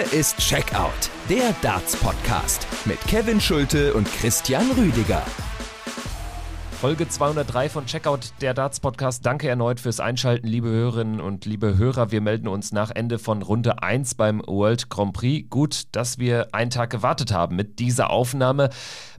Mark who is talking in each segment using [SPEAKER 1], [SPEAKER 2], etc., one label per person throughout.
[SPEAKER 1] Hier ist Checkout, der Darts-Podcast mit Kevin Schulte und Christian Rüdiger.
[SPEAKER 2] Folge 203 von Checkout, der Darts Podcast. Danke erneut fürs Einschalten, liebe Hörerinnen und liebe Hörer. Wir melden uns nach Ende von Runde 1 beim World Grand Prix. Gut, dass wir einen Tag gewartet haben mit dieser Aufnahme.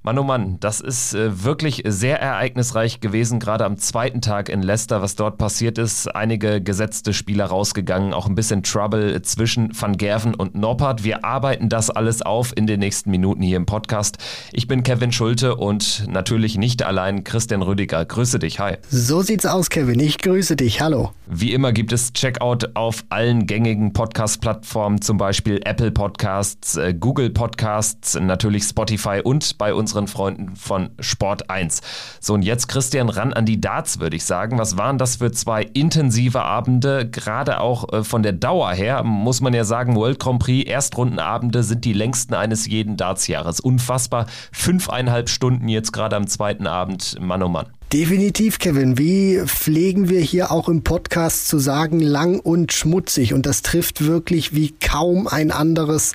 [SPEAKER 2] Mann, oh Mann, das ist äh, wirklich sehr ereignisreich gewesen, gerade am zweiten Tag in Leicester, was dort passiert ist. Einige gesetzte Spieler rausgegangen, auch ein bisschen Trouble zwischen Van Gerven und Noppert. Wir arbeiten das alles auf in den nächsten Minuten hier im Podcast. Ich bin Kevin Schulte und natürlich nicht allein Christian Rüdiger. Grüße dich, hi.
[SPEAKER 3] So sieht's aus, Kevin. Ich grüße dich. Hallo.
[SPEAKER 2] Wie immer gibt es Checkout auf allen gängigen Podcast-Plattformen, zum Beispiel Apple Podcasts, äh, Google Podcasts, natürlich Spotify und bei uns unseren Freunden von Sport 1. So, und jetzt Christian ran an die Darts, würde ich sagen. Was waren das für zwei intensive Abende? Gerade auch äh, von der Dauer her muss man ja sagen, World Grand Prix Erstrundenabende sind die längsten eines jeden Dartsjahres. Unfassbar. Fünfeinhalb Stunden jetzt gerade am zweiten Abend. Mann, oh Mann.
[SPEAKER 3] Definitiv, Kevin. Wie pflegen wir hier auch im Podcast zu sagen, lang und schmutzig? Und das trifft wirklich wie kaum ein anderes,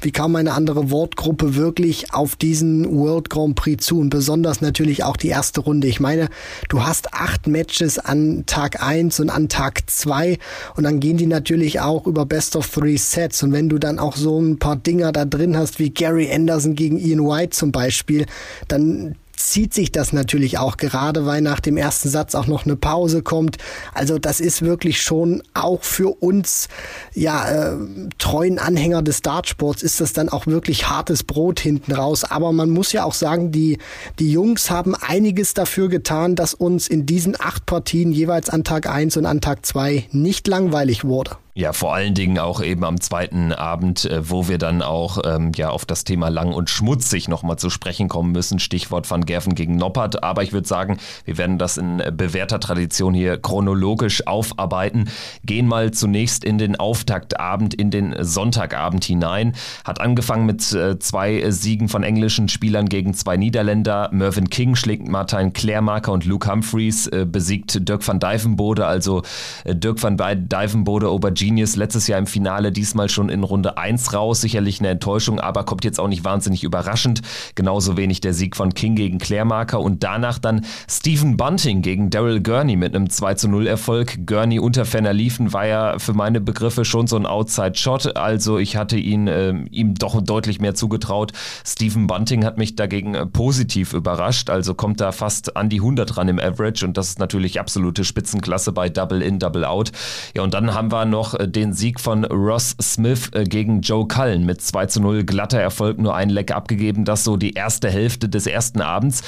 [SPEAKER 3] wie kaum eine andere Wortgruppe wirklich auf diesen World Grand Prix zu. Und besonders natürlich auch die erste Runde. Ich meine, du hast acht Matches an Tag eins und an Tag zwei Und dann gehen die natürlich auch über Best of Three Sets. Und wenn du dann auch so ein paar Dinger da drin hast, wie Gary Anderson gegen Ian White zum Beispiel, dann zieht sich das natürlich auch gerade, weil nach dem ersten Satz auch noch eine Pause kommt. Also das ist wirklich schon auch für uns ja äh, treuen Anhänger des Dartsports ist das dann auch wirklich hartes Brot hinten raus. Aber man muss ja auch sagen, die die Jungs haben einiges dafür getan, dass uns in diesen acht Partien jeweils an Tag eins und an Tag zwei nicht langweilig wurde.
[SPEAKER 2] Ja, vor allen Dingen auch eben am zweiten Abend, äh, wo wir dann auch ähm, ja auf das Thema lang und schmutzig nochmal zu sprechen kommen müssen. Stichwort Van Gerven gegen Noppert. Aber ich würde sagen, wir werden das in bewährter Tradition hier chronologisch aufarbeiten. Gehen mal zunächst in den Auftaktabend, in den Sonntagabend hinein. Hat angefangen mit äh, zwei Siegen von englischen Spielern gegen zwei Niederländer. Mervyn King schlägt Martin Klärmarker und Luke Humphreys, äh, besiegt Dirk van Dijvenbode, also äh, Dirk van Dijvenbode, Aubergine Genius letztes Jahr im Finale, diesmal schon in Runde 1 raus. Sicherlich eine Enttäuschung, aber kommt jetzt auch nicht wahnsinnig überraschend. Genauso wenig der Sieg von King gegen Klärmarker und danach dann Stephen Bunting gegen Daryl Gurney mit einem 2 zu 0 Erfolg. Gurney unter Fenner Liefen war ja für meine Begriffe schon so ein Outside-Shot, also ich hatte ihn äh, ihm doch deutlich mehr zugetraut. Stephen Bunting hat mich dagegen äh, positiv überrascht, also kommt da fast an die 100 ran im Average und das ist natürlich absolute Spitzenklasse bei Double In, Double Out. Ja, und dann haben wir noch den Sieg von Ross Smith äh, gegen Joe Cullen mit 2 zu 0. Glatter Erfolg, nur ein Leck abgegeben. Das so die erste Hälfte des ersten Abends.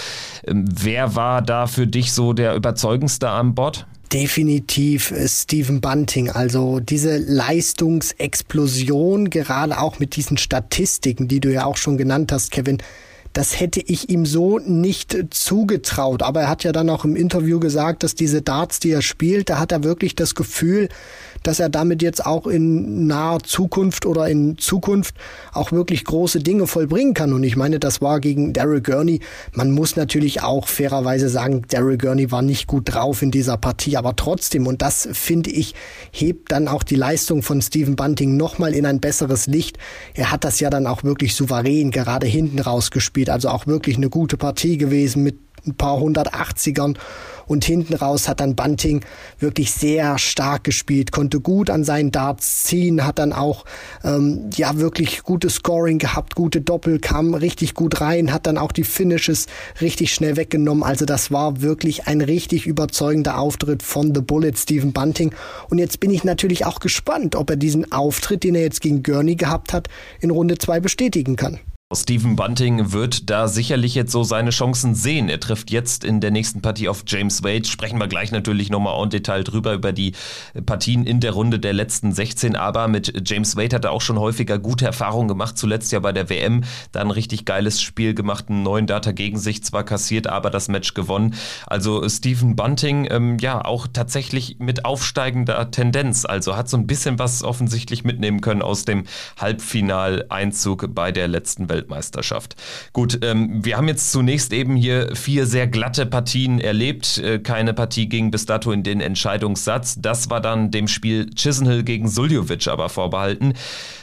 [SPEAKER 2] Ähm, wer war da für dich so der überzeugendste an Bord?
[SPEAKER 3] definitiv äh, Stephen Bunting. Also diese Leistungsexplosion, gerade auch mit diesen Statistiken, die du ja auch schon genannt hast, Kevin, das hätte ich ihm so nicht zugetraut. Aber er hat ja dann auch im Interview gesagt, dass diese Darts, die er spielt, da hat er wirklich das Gefühl, dass er damit jetzt auch in naher Zukunft oder in Zukunft auch wirklich große Dinge vollbringen kann. Und ich meine, das war gegen Daryl Gurney. Man muss natürlich auch fairerweise sagen, Daryl Gurney war nicht gut drauf in dieser Partie, aber trotzdem, und das finde ich, hebt dann auch die Leistung von Stephen Bunting nochmal in ein besseres Licht. Er hat das ja dann auch wirklich souverän gerade hinten rausgespielt, also auch wirklich eine gute Partie gewesen mit ein paar 180ern und hinten raus hat dann Bunting wirklich sehr stark gespielt, konnte gut an seinen Darts ziehen, hat dann auch ähm, ja wirklich gutes Scoring gehabt, gute Doppel, kam richtig gut rein, hat dann auch die Finishes richtig schnell weggenommen. Also das war wirklich ein richtig überzeugender Auftritt von The Bullet, Stephen Bunting. Und jetzt bin ich natürlich auch gespannt, ob er diesen Auftritt, den er jetzt gegen Gurney gehabt hat, in Runde 2 bestätigen kann.
[SPEAKER 2] Stephen Bunting wird da sicherlich jetzt so seine Chancen sehen. Er trifft jetzt in der nächsten Partie auf James Wade. Sprechen wir gleich natürlich nochmal en Detail drüber, über die Partien in der Runde der letzten 16. Aber mit James Wade hat er auch schon häufiger gute Erfahrungen gemacht. Zuletzt ja bei der WM. Da ein richtig geiles Spiel gemacht, einen neuen Data gegen sich zwar kassiert, aber das Match gewonnen. Also Stephen Bunting, ähm, ja, auch tatsächlich mit aufsteigender Tendenz. Also hat so ein bisschen was offensichtlich mitnehmen können aus dem Halbfinaleinzug bei der letzten Welt. Weltmeisterschaft. Gut, ähm, wir haben jetzt zunächst eben hier vier sehr glatte Partien erlebt. Äh, keine Partie ging bis dato in den Entscheidungssatz. Das war dann dem Spiel Chisenhill gegen Suljovic aber vorbehalten.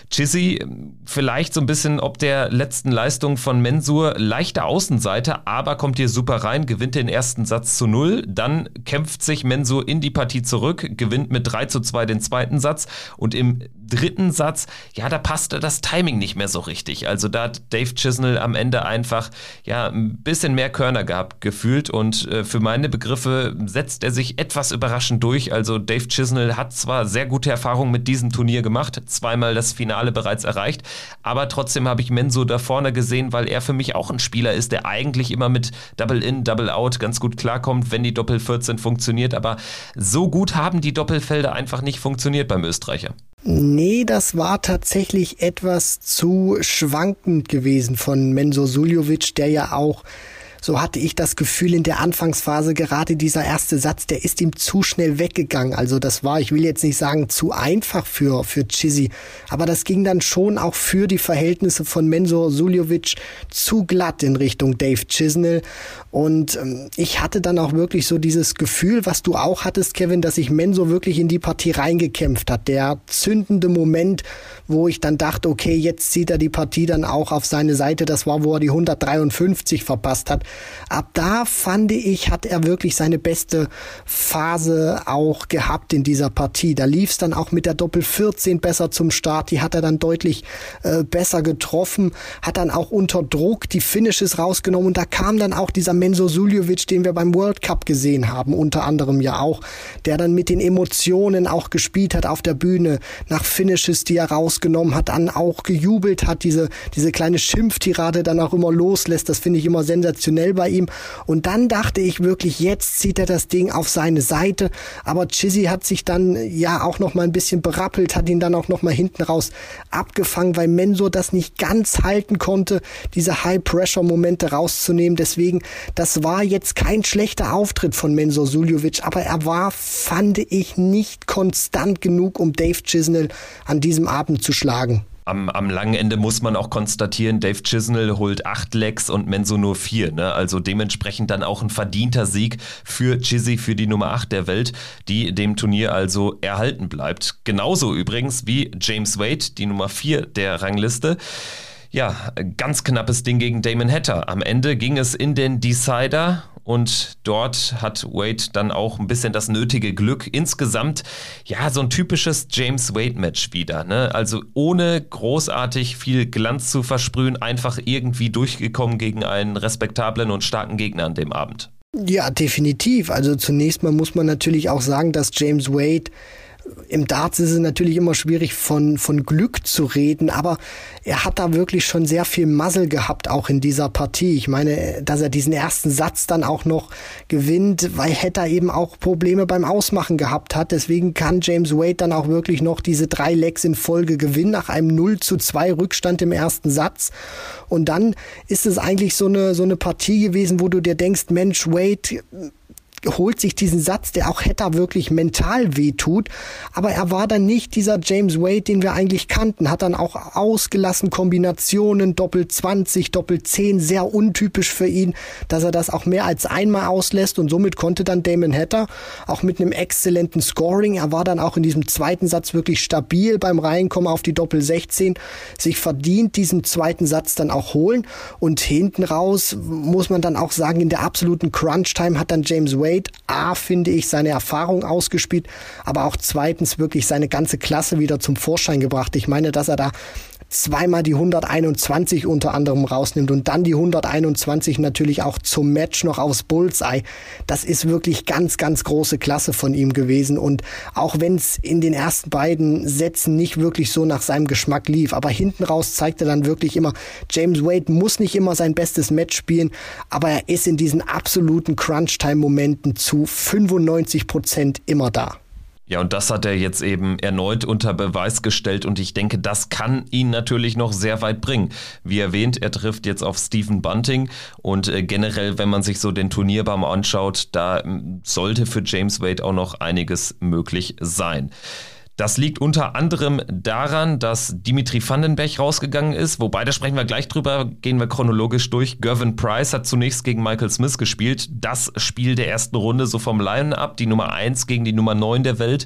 [SPEAKER 2] Chizzy vielleicht so ein bisschen ob der letzten Leistung von Mensur leichte Außenseite, aber kommt hier super rein, gewinnt den ersten Satz zu null, dann kämpft sich Mensur in die Partie zurück, gewinnt mit 3 zu 2 den zweiten Satz und im dritten Satz, ja, da passte das Timing nicht mehr so richtig. Also da hat Dave Chisnell am Ende einfach ja ein bisschen mehr Körner gehabt gefühlt und äh, für meine Begriffe setzt er sich etwas überraschend durch. Also Dave Chisnell hat zwar sehr gute Erfahrungen mit diesem Turnier gemacht, zweimal das Finale bereits erreicht, aber trotzdem habe ich Menso da vorne gesehen, weil er für mich auch ein Spieler ist, der eigentlich immer mit Double In, Double Out ganz gut klarkommt, wenn die Doppel 14 funktioniert, aber so gut haben die Doppelfelder einfach nicht funktioniert beim Österreicher.
[SPEAKER 3] Nee, das war tatsächlich etwas zu schwankend gewesen von Menzo Suljovic, der ja auch so hatte ich das Gefühl in der Anfangsphase, gerade dieser erste Satz, der ist ihm zu schnell weggegangen. Also das war, ich will jetzt nicht sagen, zu einfach für, für Chizzy, aber das ging dann schon auch für die Verhältnisse von Menzo Suljovic zu glatt in Richtung Dave Chisnell. Und ähm, ich hatte dann auch wirklich so dieses Gefühl, was du auch hattest, Kevin, dass sich Menzo wirklich in die Partie reingekämpft hat. Der zündende Moment, wo ich dann dachte, okay, jetzt zieht er die Partie dann auch auf seine Seite. Das war, wo er die 153 verpasst hat. Ab da fand ich, hat er wirklich seine beste Phase auch gehabt in dieser Partie. Da lief es dann auch mit der Doppel 14 besser zum Start. Die hat er dann deutlich äh, besser getroffen, hat dann auch unter Druck die Finishes rausgenommen und da kam dann auch dieser Menzo Suljovic, den wir beim World Cup gesehen haben, unter anderem ja auch, der dann mit den Emotionen auch gespielt hat auf der Bühne, nach Finishes, die er rausgenommen hat, dann auch gejubelt hat, diese, diese kleine Schimpftirade dann auch immer loslässt. Das finde ich immer sensationell schnell bei ihm. Und dann dachte ich wirklich, jetzt zieht er das Ding auf seine Seite. Aber Chizzy hat sich dann ja auch noch mal ein bisschen berappelt, hat ihn dann auch noch mal hinten raus abgefangen, weil Mensur das nicht ganz halten konnte, diese High-Pressure-Momente rauszunehmen. Deswegen, das war jetzt kein schlechter Auftritt von Mensur Suljovic, aber er war, fand ich, nicht konstant genug, um Dave Chisnell an diesem Abend zu schlagen
[SPEAKER 2] am, am langen Ende muss man auch konstatieren, Dave Chisnell holt acht Lecks und Menzo nur vier. Ne? Also dementsprechend dann auch ein verdienter Sieg für Chizzy, für die Nummer acht der Welt, die dem Turnier also erhalten bleibt. Genauso übrigens wie James Wade, die Nummer vier der Rangliste. Ja, ganz knappes Ding gegen Damon Hatter. Am Ende ging es in den Decider und dort hat Wade dann auch ein bisschen das nötige Glück. Insgesamt, ja, so ein typisches James Wade-Match wieder. Ne? Also ohne großartig viel Glanz zu versprühen, einfach irgendwie durchgekommen gegen einen respektablen und starken Gegner an dem Abend.
[SPEAKER 3] Ja, definitiv. Also zunächst mal muss man natürlich auch sagen, dass James Wade im Darts ist es natürlich immer schwierig von, von Glück zu reden, aber er hat da wirklich schon sehr viel Muzzle gehabt, auch in dieser Partie. Ich meine, dass er diesen ersten Satz dann auch noch gewinnt, weil hätte er eben auch Probleme beim Ausmachen gehabt hat. Deswegen kann James Wade dann auch wirklich noch diese drei Legs in Folge gewinnen, nach einem 0 zu 2 Rückstand im ersten Satz. Und dann ist es eigentlich so eine, so eine Partie gewesen, wo du dir denkst, Mensch, Wade, holt sich diesen Satz, der auch Hatter wirklich mental wehtut. Aber er war dann nicht dieser James Wade, den wir eigentlich kannten. Hat dann auch ausgelassen Kombinationen, Doppel 20, Doppel 10, sehr untypisch für ihn, dass er das auch mehr als einmal auslässt. Und somit konnte dann Damon Hatter auch mit einem exzellenten Scoring, er war dann auch in diesem zweiten Satz wirklich stabil beim Reinkommen auf die Doppel 16, sich verdient diesen zweiten Satz dann auch holen. Und hinten raus muss man dann auch sagen, in der absoluten Crunch-Time hat dann James Wade Wade A, finde ich, seine Erfahrung ausgespielt, aber auch zweitens wirklich seine ganze Klasse wieder zum Vorschein gebracht. Ich meine, dass er da zweimal die 121 unter anderem rausnimmt und dann die 121 natürlich auch zum Match noch aufs Bullseye. Das ist wirklich ganz, ganz große Klasse von ihm gewesen und auch wenn es in den ersten beiden Sätzen nicht wirklich so nach seinem Geschmack lief, aber hinten raus zeigt er dann wirklich immer, James Wade muss nicht immer sein bestes Match spielen, aber er ist in diesen absoluten Crunch-Time-Momenten zu 95 Prozent immer da.
[SPEAKER 2] Ja, und das hat er jetzt eben erneut unter Beweis gestellt und ich denke, das kann ihn natürlich noch sehr weit bringen. Wie erwähnt, er trifft jetzt auf Stephen Bunting und äh, generell, wenn man sich so den Turnierbaum anschaut, da sollte für James Wade auch noch einiges möglich sein. Das liegt unter anderem daran, dass Dimitri Vandenberg rausgegangen ist, wobei, da sprechen wir gleich drüber, gehen wir chronologisch durch. Gervin Price hat zunächst gegen Michael Smith gespielt. Das Spiel der ersten Runde, so vom Line-Up, die Nummer 1 gegen die Nummer 9 der Welt.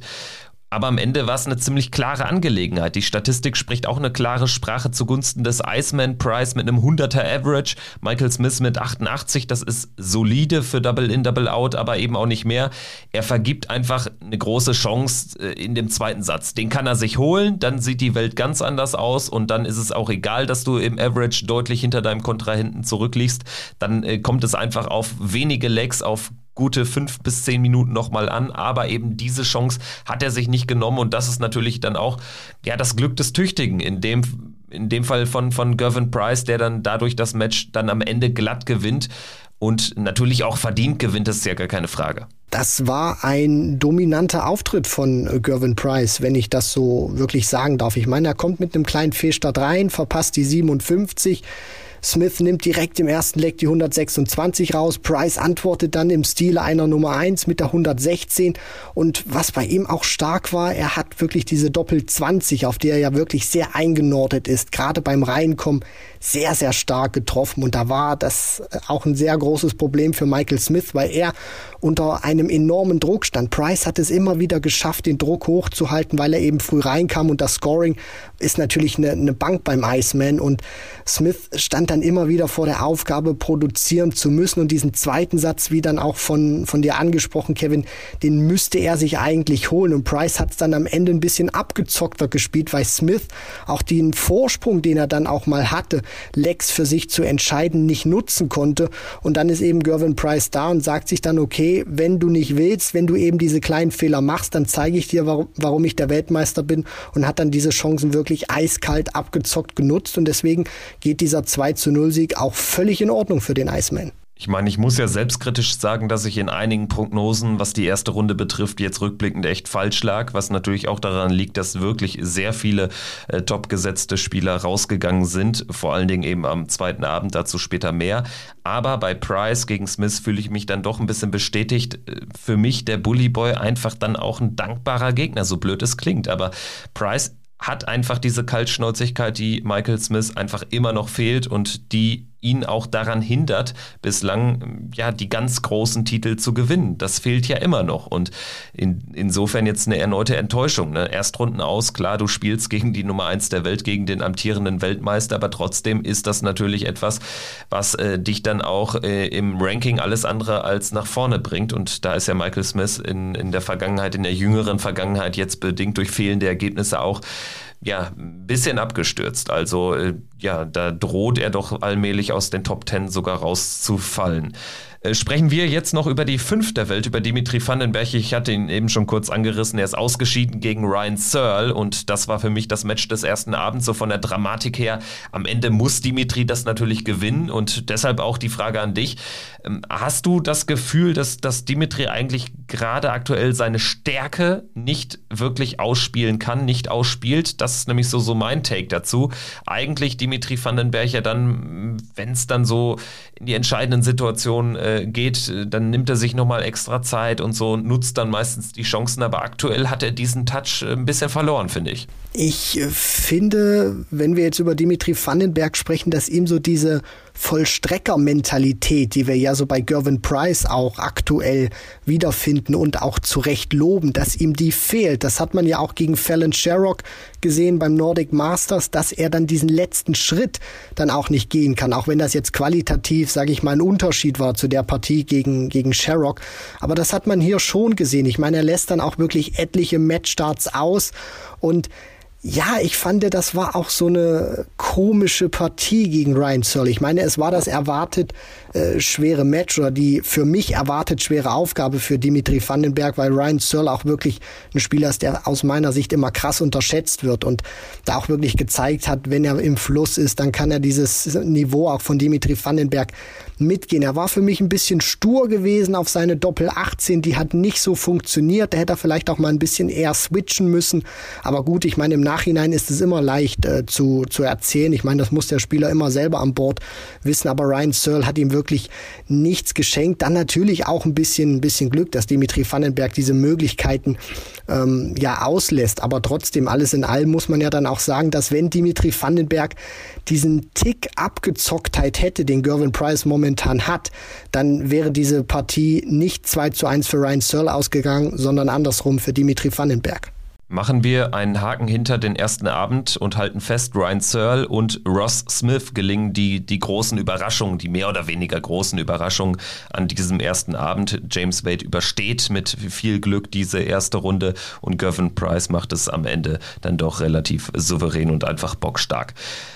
[SPEAKER 2] Aber am Ende war es eine ziemlich klare Angelegenheit. Die Statistik spricht auch eine klare Sprache zugunsten des Iceman Price mit einem 100er Average. Michael Smith mit 88, das ist solide für Double In, Double Out, aber eben auch nicht mehr. Er vergibt einfach eine große Chance äh, in dem zweiten Satz. Den kann er sich holen, dann sieht die Welt ganz anders aus und dann ist es auch egal, dass du im Average deutlich hinter deinem Kontrahenten zurückliegst. Dann äh, kommt es einfach auf wenige Legs, auf gute fünf bis zehn Minuten nochmal an, aber eben diese Chance hat er sich nicht genommen. Und das ist natürlich dann auch ja das Glück des Tüchtigen. In dem in dem Fall von von Gervin Price, der dann dadurch das Match dann am Ende glatt gewinnt. Und natürlich auch verdient gewinnt, das ist ja gar keine Frage.
[SPEAKER 3] Das war ein dominanter Auftritt von Gervin Price, wenn ich das so wirklich sagen darf. Ich meine, er kommt mit einem kleinen Fehlstart rein, verpasst die 57, Smith nimmt direkt im ersten Leck die 126 raus. Price antwortet dann im Stile einer Nummer 1 mit der 116. Und was bei ihm auch stark war, er hat wirklich diese Doppel 20, auf die er ja wirklich sehr eingenordet ist, gerade beim Reinkommen sehr, sehr stark getroffen. Und da war das auch ein sehr großes Problem für Michael Smith, weil er unter einem enormen Druck stand. Price hat es immer wieder geschafft, den Druck hochzuhalten, weil er eben früh reinkam und das Scoring ist natürlich eine, eine Bank beim Iceman und Smith stand dann immer wieder vor der Aufgabe, produzieren zu müssen und diesen zweiten Satz, wie dann auch von, von dir angesprochen, Kevin, den müsste er sich eigentlich holen und Price hat es dann am Ende ein bisschen abgezockter gespielt, weil Smith auch den Vorsprung, den er dann auch mal hatte, Lex für sich zu entscheiden, nicht nutzen konnte. Und dann ist eben Gervin Price da und sagt sich dann, okay, wenn du nicht willst, wenn du eben diese kleinen Fehler machst, dann zeige ich dir, warum, warum ich der Weltmeister bin und hat dann diese Chancen wirklich eiskalt abgezockt genutzt. Und deswegen geht dieser 2 zu 0 Sieg auch völlig in Ordnung für den Iceman.
[SPEAKER 2] Ich meine, ich muss ja selbstkritisch sagen, dass ich in einigen Prognosen, was die erste Runde betrifft, jetzt rückblickend echt falsch lag, was natürlich auch daran liegt, dass wirklich sehr viele äh, top gesetzte Spieler rausgegangen sind, vor allen Dingen eben am zweiten Abend, dazu später mehr. Aber bei Price gegen Smith fühle ich mich dann doch ein bisschen bestätigt. Äh, für mich der Bully Boy einfach dann auch ein dankbarer Gegner, so blöd es klingt. Aber Price hat einfach diese Kaltschnäuzigkeit, die Michael Smith einfach immer noch fehlt und die ihn auch daran hindert, bislang ja die ganz großen Titel zu gewinnen. Das fehlt ja immer noch und in, insofern jetzt eine erneute Enttäuschung. Ne? Erstrunden aus, klar, du spielst gegen die Nummer eins der Welt, gegen den amtierenden Weltmeister, aber trotzdem ist das natürlich etwas, was äh, dich dann auch äh, im Ranking alles andere als nach vorne bringt und da ist ja Michael Smith in, in der Vergangenheit, in der jüngeren Vergangenheit jetzt bedingt durch fehlende Ergebnisse auch ja, ein bisschen abgestürzt. Also äh, ja, da droht er doch allmählich aus den Top Ten sogar rauszufallen. Äh, sprechen wir jetzt noch über die Fünf der Welt, über Dimitri Vandenberg. Ich hatte ihn eben schon kurz angerissen. Er ist ausgeschieden gegen Ryan Searle und das war für mich das Match des ersten Abends, so von der Dramatik her. Am Ende muss Dimitri das natürlich gewinnen und deshalb auch die Frage an dich. Ähm, hast du das Gefühl, dass, dass Dimitri eigentlich gerade aktuell seine Stärke nicht wirklich ausspielen kann, nicht ausspielt? Das ist nämlich so, so mein Take dazu. Eigentlich Dimitri Vandenberg ja dann, wenn es dann so in die entscheidenden Situationen äh, äh, geht, dann nimmt er sich nochmal extra Zeit und so und nutzt dann meistens die Chancen. Aber aktuell hat er diesen Touch äh, ein bisschen verloren, finde ich.
[SPEAKER 3] Ich äh, finde, wenn wir jetzt über Dimitri Vandenberg sprechen, dass ihm so diese Vollstrecker-Mentalität, die wir ja so bei Gervin Price auch aktuell wiederfinden und auch zu Recht loben, dass ihm die fehlt. Das hat man ja auch gegen Fallon Sherrock gesehen beim Nordic Masters, dass er dann diesen letzten Schritt dann auch nicht gehen kann, auch wenn das jetzt qualitativ, sage ich mal, ein Unterschied war zu der Partie gegen, gegen Sherrock. Aber das hat man hier schon gesehen. Ich meine, er lässt dann auch wirklich etliche Matchstarts aus und ja, ich fand, das war auch so eine komische Partie gegen Ryan Searle. Ich meine, es war das erwartet äh, schwere Match oder die für mich erwartet schwere Aufgabe für Dimitri Vandenberg, weil Ryan Searle auch wirklich ein Spieler ist, der aus meiner Sicht immer krass unterschätzt wird und da auch wirklich gezeigt hat, wenn er im Fluss ist, dann kann er dieses Niveau auch von Dimitri Vandenberg mitgehen. Er war für mich ein bisschen stur gewesen auf seine Doppel 18, die hat nicht so funktioniert. Da hätte er vielleicht auch mal ein bisschen eher switchen müssen. Aber gut, ich meine, im Nachhinein ist es immer leicht äh, zu, zu erzählen. Ich meine, das muss der Spieler immer selber an Bord wissen. Aber Ryan Searle hat ihm wirklich nichts geschenkt. Dann natürlich auch ein bisschen, ein bisschen Glück, dass Dimitri Vandenberg diese Möglichkeiten ähm, ja auslässt. Aber trotzdem, alles in allem muss man ja dann auch sagen, dass wenn Dimitri Vandenberg diesen Tick Abgezocktheit hätte, den Gervin Price momentan hat, dann wäre diese Partie nicht 2 zu 1 für Ryan Searle ausgegangen, sondern andersrum für Dimitri Vandenberg.
[SPEAKER 2] Machen wir einen Haken hinter den ersten Abend und halten fest, Ryan Searle und Ross Smith gelingen die, die großen Überraschungen, die mehr oder weniger großen Überraschungen an diesem ersten Abend. James Wade übersteht mit viel Glück diese erste Runde und Gervin Price macht es am Ende dann doch relativ souverän und einfach bockstark.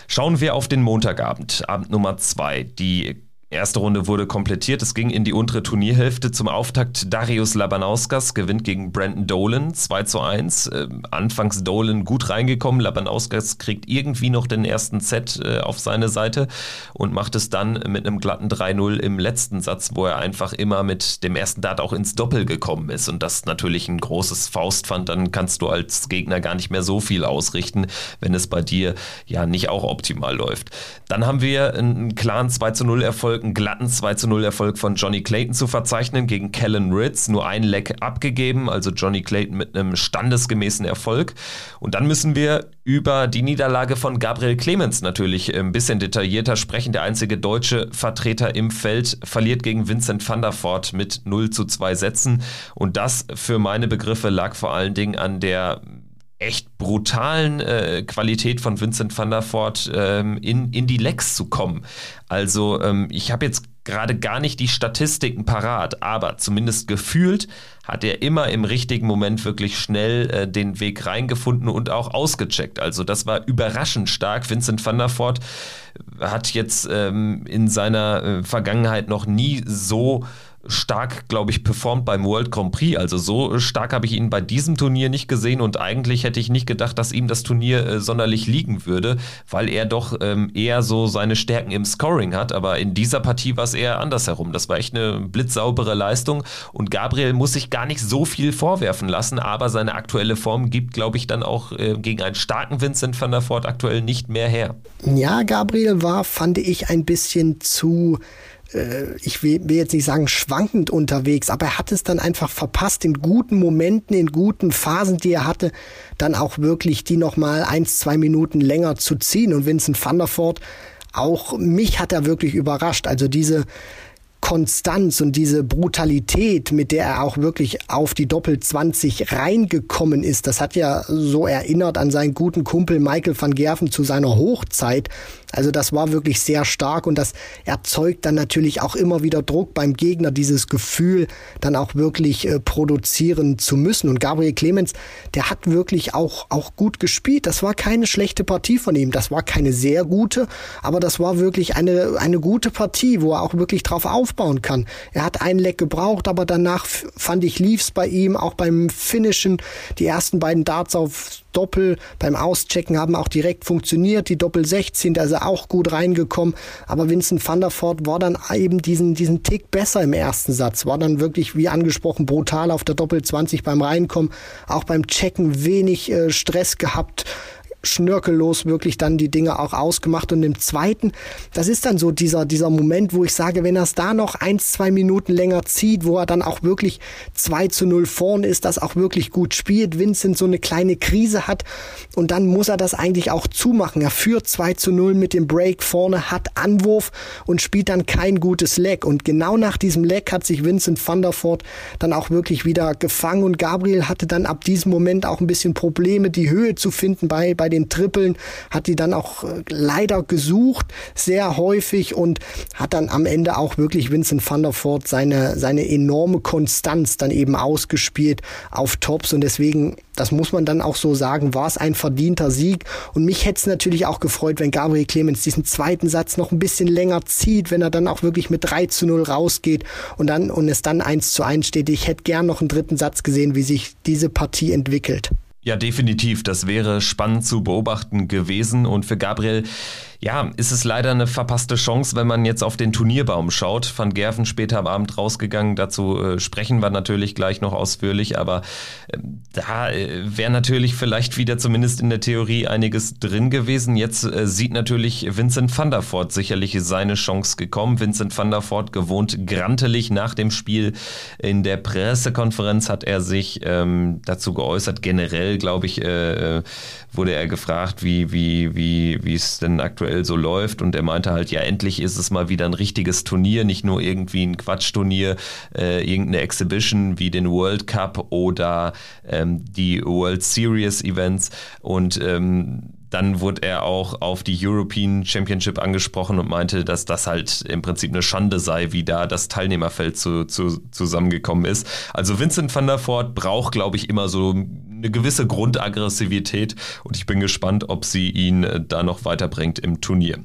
[SPEAKER 2] Schauen wir auf den Montagabend, Abend Nummer zwei. Die Erste Runde wurde komplettiert. Es ging in die untere Turnierhälfte. Zum Auftakt Darius Labanauskas gewinnt gegen Brandon Dolan 2 zu 1. Äh, anfangs Dolan gut reingekommen. Labanauskas kriegt irgendwie noch den ersten Set äh, auf seine Seite und macht es dann mit einem glatten 3-0 im letzten Satz, wo er einfach immer mit dem ersten Dart auch ins Doppel gekommen ist. Und das natürlich ein großes Faust fand. Dann kannst du als Gegner gar nicht mehr so viel ausrichten, wenn es bei dir ja nicht auch optimal läuft. Dann haben wir einen klaren 2 zu 0 Erfolg Erfolg, einen glatten 2 zu 0 Erfolg von Johnny Clayton zu verzeichnen gegen Kellen Ritz. Nur ein Leck abgegeben, also Johnny Clayton mit einem standesgemäßen Erfolg. Und dann müssen wir über die Niederlage von Gabriel Clemens natürlich ein bisschen detaillierter sprechen. Der einzige deutsche Vertreter im Feld verliert gegen Vincent van der Voort mit 0 zu 2 Sätzen. Und das für meine Begriffe lag vor allen Dingen an der echt brutalen äh, Qualität von Vincent van der Voort ähm, in, in die Lecks zu kommen. Also ähm, ich habe jetzt gerade gar nicht die Statistiken parat, aber zumindest gefühlt hat er immer im richtigen Moment wirklich schnell äh, den Weg reingefunden und auch ausgecheckt. Also das war überraschend stark. Vincent van der Voort hat jetzt ähm, in seiner äh, Vergangenheit noch nie so stark, glaube ich, performt beim World Grand Prix. Also so stark habe ich ihn bei diesem Turnier nicht gesehen und eigentlich hätte ich nicht gedacht, dass ihm das Turnier äh, sonderlich liegen würde, weil er doch ähm, eher so seine Stärken im Scoring hat. Aber in dieser Partie war es eher andersherum. Das war echt eine blitzsaubere Leistung und Gabriel muss sich gar nicht so viel vorwerfen lassen, aber seine aktuelle Form gibt, glaube ich, dann auch äh, gegen einen starken Vincent van der Voort aktuell nicht mehr her.
[SPEAKER 3] Ja, Gabriel war, fand ich, ein bisschen zu äh, ich will, will jetzt nicht sagen schwankend unterwegs, aber er hat es dann einfach verpasst, in guten Momenten, in guten Phasen, die er hatte, dann auch wirklich die nochmal eins, zwei Minuten länger zu ziehen. Und Vincent van der Voort, auch mich hat er wirklich überrascht. Also diese, Konstanz und diese Brutalität, mit der er auch wirklich auf die Doppel 20 reingekommen ist, das hat ja so erinnert an seinen guten Kumpel Michael van Gerven zu seiner Hochzeit. Also das war wirklich sehr stark und das erzeugt dann natürlich auch immer wieder Druck beim Gegner, dieses Gefühl dann auch wirklich äh, produzieren zu müssen. Und Gabriel Clemens, der hat wirklich auch, auch gut gespielt. Das war keine schlechte Partie von ihm. Das war keine sehr gute, aber das war wirklich eine, eine gute Partie, wo er auch wirklich drauf auf aufbauen kann. Er hat einen Leck gebraucht, aber danach fand ich lief's bei ihm, auch beim Finishen. Die ersten beiden Darts auf Doppel beim Auschecken haben auch direkt funktioniert. Die Doppel 16, da ist er auch gut reingekommen. Aber Vincent van der Voort war dann eben diesen, diesen Tick besser im ersten Satz. War dann wirklich, wie angesprochen, brutal auf der Doppel 20 beim Reinkommen. Auch beim Checken wenig äh, Stress gehabt schnörkellos wirklich dann die Dinge auch ausgemacht. Und im zweiten, das ist dann so dieser, dieser Moment, wo ich sage, wenn er es da noch eins, zwei Minuten länger zieht, wo er dann auch wirklich 2 zu 0 vorne ist, das auch wirklich gut spielt, Vincent so eine kleine Krise hat und dann muss er das eigentlich auch zumachen. Er führt 2 zu 0 mit dem Break vorne, hat Anwurf und spielt dann kein gutes Leck. Und genau nach diesem Leck hat sich Vincent van der Voort dann auch wirklich wieder gefangen und Gabriel hatte dann ab diesem Moment auch ein bisschen Probleme, die Höhe zu finden bei, bei den Trippeln, hat die dann auch äh, leider gesucht, sehr häufig und hat dann am Ende auch wirklich Vincent van der Voort seine, seine enorme Konstanz dann eben ausgespielt auf Tops und deswegen, das muss man dann auch so sagen, war es ein verdienter Sieg und mich hätte es natürlich auch gefreut, wenn Gabriel Clemens diesen zweiten Satz noch ein bisschen länger zieht, wenn er dann auch wirklich mit 3 zu 0 rausgeht und dann und es dann 1 zu 1 steht. Ich hätte gern noch einen dritten Satz gesehen, wie sich diese Partie entwickelt.
[SPEAKER 2] Ja, definitiv. Das wäre spannend zu beobachten gewesen. Und für Gabriel ja, ist es leider eine verpasste Chance, wenn man jetzt auf den Turnierbaum schaut. Van Gerven später am Abend rausgegangen, dazu äh, sprechen wir natürlich gleich noch ausführlich, aber äh, da äh, wäre natürlich vielleicht wieder zumindest in der Theorie einiges drin gewesen. Jetzt äh, sieht natürlich Vincent van der Voort sicherlich seine Chance gekommen. Vincent van der Voort gewohnt grantelig nach dem Spiel. In der Pressekonferenz hat er sich ähm, dazu geäußert. Generell, glaube ich, äh, äh, wurde er gefragt, wie, wie, wie, wie es denn aktuell aktuell so läuft. Und er meinte halt, ja, endlich ist es mal wieder ein richtiges Turnier, nicht nur irgendwie ein Quatschturnier, äh, irgendeine Exhibition wie den World Cup oder ähm, die World Series Events. Und ähm, dann wurde er auch auf die European Championship angesprochen und meinte, dass das halt im Prinzip eine Schande sei, wie da das Teilnehmerfeld zu, zu, zusammengekommen ist. Also Vincent van der Voort braucht, glaube ich, immer so eine gewisse Grundaggressivität und ich bin gespannt, ob sie ihn da noch weiterbringt im Turnier.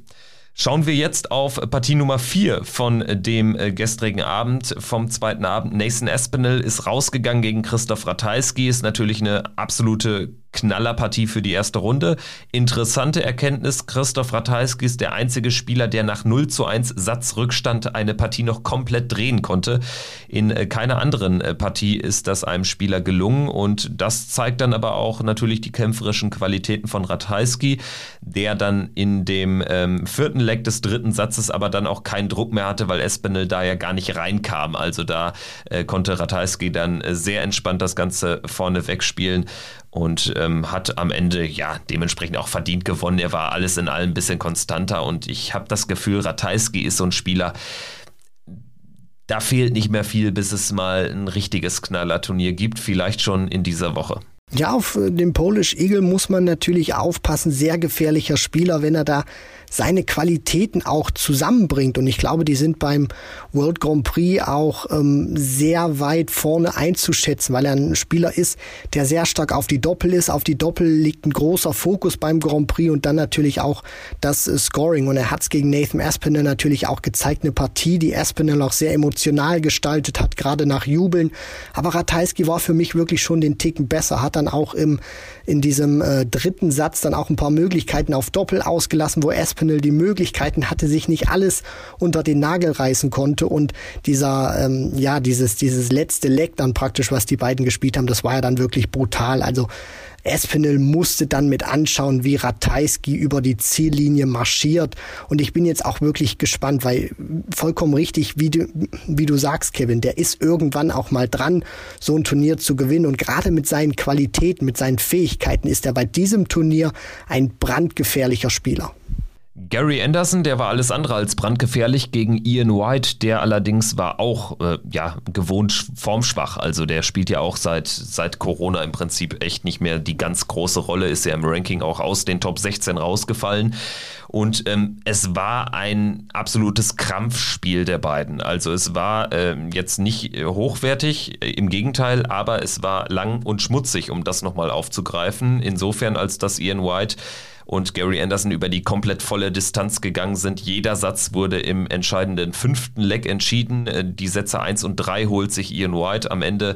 [SPEAKER 2] Schauen wir jetzt auf Partie Nummer 4 von dem äh, gestrigen Abend, vom zweiten Abend. Nathan Espinel ist rausgegangen gegen Christoph Ratajski, ist natürlich eine absolute Knallerpartie für die erste Runde. Interessante Erkenntnis, Christoph Ratajski ist der einzige Spieler, der nach 0 zu 1 Satzrückstand eine Partie noch komplett drehen konnte. In äh, keiner anderen äh, Partie ist das einem Spieler gelungen und das zeigt dann aber auch natürlich die kämpferischen Qualitäten von Ratajski, der dann in dem ähm, vierten Leck des dritten Satzes aber dann auch keinen Druck mehr hatte, weil Espinel da ja gar nicht reinkam. Also da äh, konnte Ratajski dann äh, sehr entspannt das Ganze vorne wegspielen und ähm, hat am Ende ja dementsprechend auch verdient gewonnen. Er war alles in allem ein bisschen konstanter und ich habe das Gefühl, Ratajski ist so ein Spieler, da fehlt nicht mehr viel, bis es mal ein richtiges Knallerturnier gibt, vielleicht schon in dieser Woche.
[SPEAKER 3] Ja, auf äh, den Polish Eagle muss man natürlich aufpassen. Sehr gefährlicher Spieler, wenn er da seine Qualitäten auch zusammenbringt. Und ich glaube, die sind beim World Grand Prix auch ähm, sehr weit vorne einzuschätzen, weil er ein Spieler ist, der sehr stark auf die Doppel ist. Auf die Doppel liegt ein großer Fokus beim Grand Prix und dann natürlich auch das äh, Scoring. Und er hat es gegen Nathan Aspinall natürlich auch gezeigt, eine Partie, die Aspinall auch sehr emotional gestaltet hat, gerade nach Jubeln. Aber Ratajski war für mich wirklich schon den Ticken besser, hat dann auch im, in diesem äh, dritten Satz dann auch ein paar Möglichkeiten auf Doppel ausgelassen, wo Aspinall die Möglichkeiten hatte, sich nicht alles unter den Nagel reißen konnte und dieser, ähm, ja, dieses, dieses letzte Leck dann praktisch, was die beiden gespielt haben, das war ja dann wirklich brutal. Also Espinel musste dann mit anschauen, wie Ratajski über die Ziellinie marschiert. Und ich bin jetzt auch wirklich gespannt, weil vollkommen richtig, wie du, wie du sagst, Kevin, der ist irgendwann auch mal dran, so ein Turnier zu gewinnen. Und gerade mit seinen Qualitäten, mit seinen Fähigkeiten ist er bei diesem Turnier ein brandgefährlicher Spieler.
[SPEAKER 2] Gary Anderson, der war alles andere als brandgefährlich gegen Ian White, der allerdings war auch äh, ja, gewohnt formschwach. Also der spielt ja auch seit, seit Corona im Prinzip echt nicht mehr die ganz große Rolle, ist ja im Ranking auch aus den Top 16 rausgefallen. Und ähm, es war ein absolutes Krampfspiel der beiden. Also es war äh, jetzt nicht hochwertig, im Gegenteil, aber es war lang und schmutzig, um das nochmal aufzugreifen. Insofern, als dass Ian White und Gary Anderson über die komplett volle Distanz gegangen sind. Jeder Satz wurde im entscheidenden fünften Leck entschieden. Äh, die Sätze 1 und 3 holt sich Ian White. Am Ende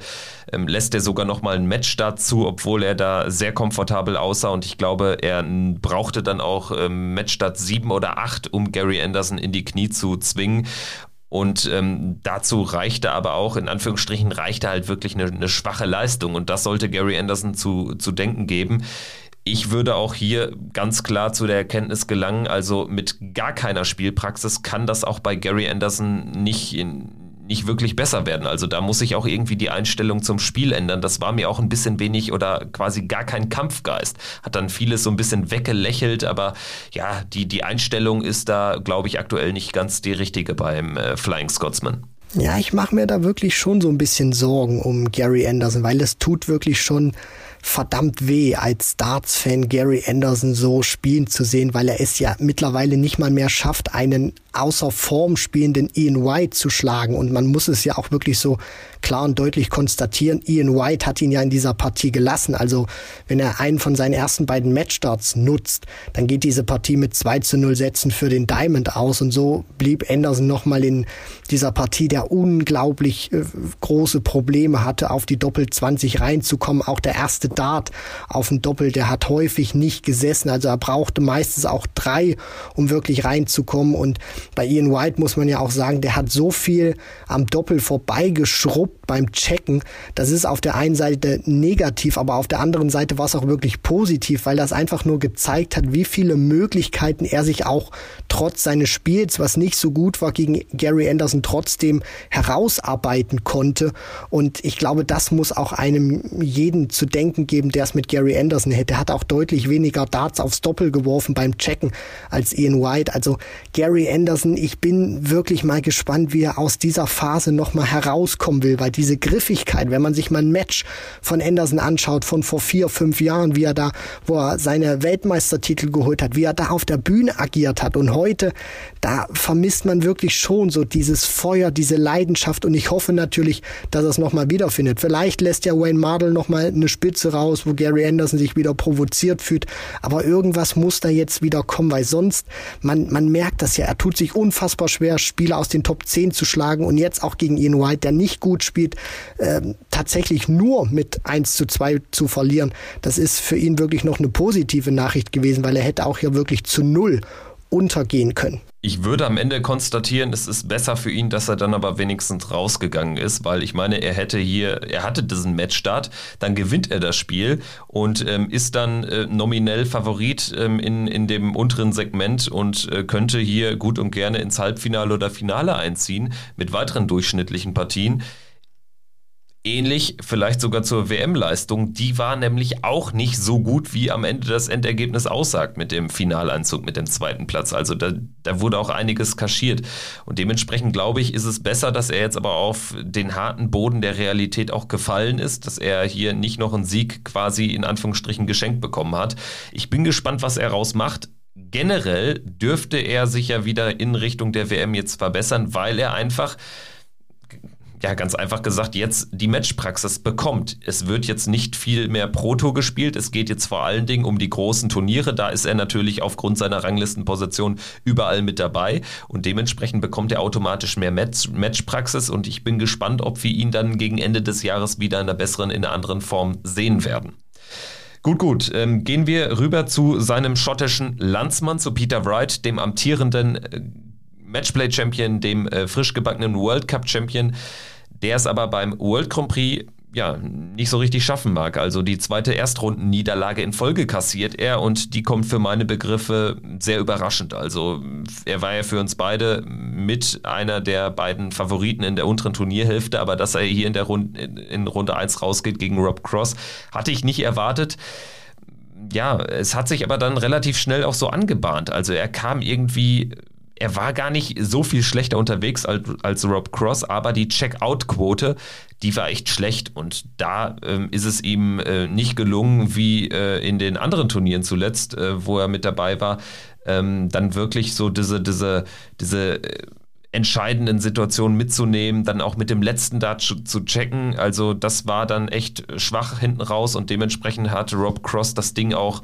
[SPEAKER 2] ähm, lässt er sogar nochmal einen Matchstart zu, obwohl er da sehr komfortabel aussah. Und ich glaube, er brauchte dann auch ähm, Matchstart 7 oder 8, um Gary Anderson in die Knie zu zwingen. Und ähm, dazu reichte aber auch, in Anführungsstrichen, reichte halt wirklich eine, eine, schwache Leistung. Und das sollte Gary Anderson zu, zu denken geben. Ich würde auch hier ganz klar zu der Erkenntnis gelangen, also mit gar keiner Spielpraxis kann das auch bei Gary Anderson nicht in, nicht wirklich besser werden. Also da muss sich auch irgendwie die Einstellung zum Spiel ändern. Das war mir auch ein bisschen wenig oder quasi gar kein Kampfgeist. Hat dann vieles so ein bisschen weggelächelt, aber ja, die, die Einstellung ist da, glaube ich, aktuell nicht ganz die richtige beim äh, Flying Scotsman.
[SPEAKER 3] Ja, ich mache mir da wirklich schon so ein bisschen Sorgen um Gary Anderson, weil es tut wirklich schon verdammt weh, als Darts-Fan Gary Anderson so spielen zu sehen, weil er es ja mittlerweile nicht mal mehr schafft, einen außer Form spielenden Ian White zu schlagen. Und man muss es ja auch wirklich so klar und deutlich konstatieren. Ian White hat ihn ja in dieser Partie gelassen. Also wenn er einen von seinen ersten beiden Matchstarts nutzt, dann geht diese Partie mit 2 zu 0 Sätzen für den Diamond aus. Und so blieb Anderson nochmal in dieser Partie, der unglaublich äh, große Probleme hatte, auf die Doppel 20 reinzukommen. Auch der erste Dart auf dem Doppel, der hat häufig nicht gesessen. Also er brauchte meistens auch drei, um wirklich reinzukommen. Und bei Ian White muss man ja auch sagen, der hat so viel am Doppel vorbeigeschrubbt, beim Checken. Das ist auf der einen Seite negativ, aber auf der anderen Seite war es auch wirklich positiv, weil das einfach nur gezeigt hat, wie viele Möglichkeiten er sich auch trotz seines Spiels, was nicht so gut war, gegen Gary Anderson trotzdem herausarbeiten konnte. Und ich glaube, das muss auch einem jeden zu denken geben, der es mit Gary Anderson hätte. Er hat auch deutlich weniger Darts aufs Doppel geworfen beim Checken als Ian White. Also Gary Anderson, ich bin wirklich mal gespannt, wie er aus dieser Phase nochmal herauskommen will, weil diese Griffigkeit, wenn man sich mal ein Match von Anderson anschaut, von vor vier, fünf Jahren, wie er da, wo er seine Weltmeistertitel geholt hat, wie er da auf der Bühne agiert hat und heute, da vermisst man wirklich schon so dieses Feuer, diese Leidenschaft und ich hoffe natürlich, dass er es nochmal wiederfindet. Vielleicht lässt ja Wayne Mardell nochmal eine Spitze raus, wo Gary Anderson sich wieder provoziert fühlt, aber irgendwas muss da jetzt wieder kommen, weil sonst, man, man merkt das ja, er tut sich unfassbar schwer, Spieler aus den Top 10 zu schlagen und jetzt auch gegen Ian White, der nicht gut spielt, äh, tatsächlich nur mit 1 zu 2 zu verlieren. Das ist für ihn wirklich noch eine positive Nachricht gewesen, weil er hätte auch hier wirklich zu null untergehen können.
[SPEAKER 2] Ich würde am Ende konstatieren, es ist besser für ihn, dass er dann aber wenigstens rausgegangen ist, weil ich meine, er hätte hier, er hatte diesen Matchstart, dann gewinnt er das Spiel und ähm, ist dann äh, nominell Favorit ähm, in, in dem unteren Segment und äh, könnte hier gut und gerne ins Halbfinale oder Finale einziehen mit weiteren durchschnittlichen Partien ähnlich vielleicht sogar zur WM-Leistung. Die war nämlich auch nicht so gut, wie am Ende das Endergebnis aussagt mit dem Finalanzug, mit dem zweiten Platz. Also da, da wurde auch einiges kaschiert. Und dementsprechend glaube ich, ist es besser, dass er jetzt aber auf den harten Boden der Realität auch gefallen ist, dass er hier nicht noch einen Sieg quasi in Anführungsstrichen geschenkt bekommen hat. Ich bin gespannt, was er rausmacht. Generell dürfte er sich ja wieder in Richtung der WM jetzt verbessern, weil er einfach ja, ganz einfach gesagt, jetzt die Matchpraxis bekommt. Es wird jetzt nicht viel mehr Proto gespielt. Es geht jetzt vor allen Dingen um die großen Turniere. Da ist er natürlich aufgrund seiner Ranglistenposition überall mit dabei und dementsprechend bekommt er automatisch mehr Match Matchpraxis und ich bin gespannt, ob wir ihn dann gegen Ende des Jahres wieder in einer besseren, in einer anderen Form sehen werden. Gut, gut. Ähm, gehen wir rüber zu seinem schottischen Landsmann, zu Peter Wright, dem amtierenden äh, Matchplay-Champion, dem äh, frisch gebackenen World Cup-Champion der es aber beim World Grand Prix ja, nicht so richtig schaffen mag. Also die zweite Erstrundenniederlage in Folge kassiert er und die kommt für meine Begriffe sehr überraschend. Also er war ja für uns beide mit einer der beiden Favoriten in der unteren Turnierhälfte, aber dass er hier in der Runde, in Runde 1 rausgeht gegen Rob Cross, hatte ich nicht erwartet. Ja, es hat sich aber dann relativ schnell auch so angebahnt. Also er kam irgendwie er war gar nicht so viel schlechter unterwegs als, als Rob Cross, aber die Check-out-Quote, die war echt schlecht und da ähm, ist es ihm äh, nicht gelungen, wie äh, in den anderen Turnieren zuletzt, äh, wo er mit dabei war, ähm, dann wirklich so diese, diese, diese äh, entscheidenden Situationen mitzunehmen, dann auch mit dem letzten Dart zu, zu checken. Also das war dann echt schwach hinten raus und dementsprechend hat Rob Cross das Ding auch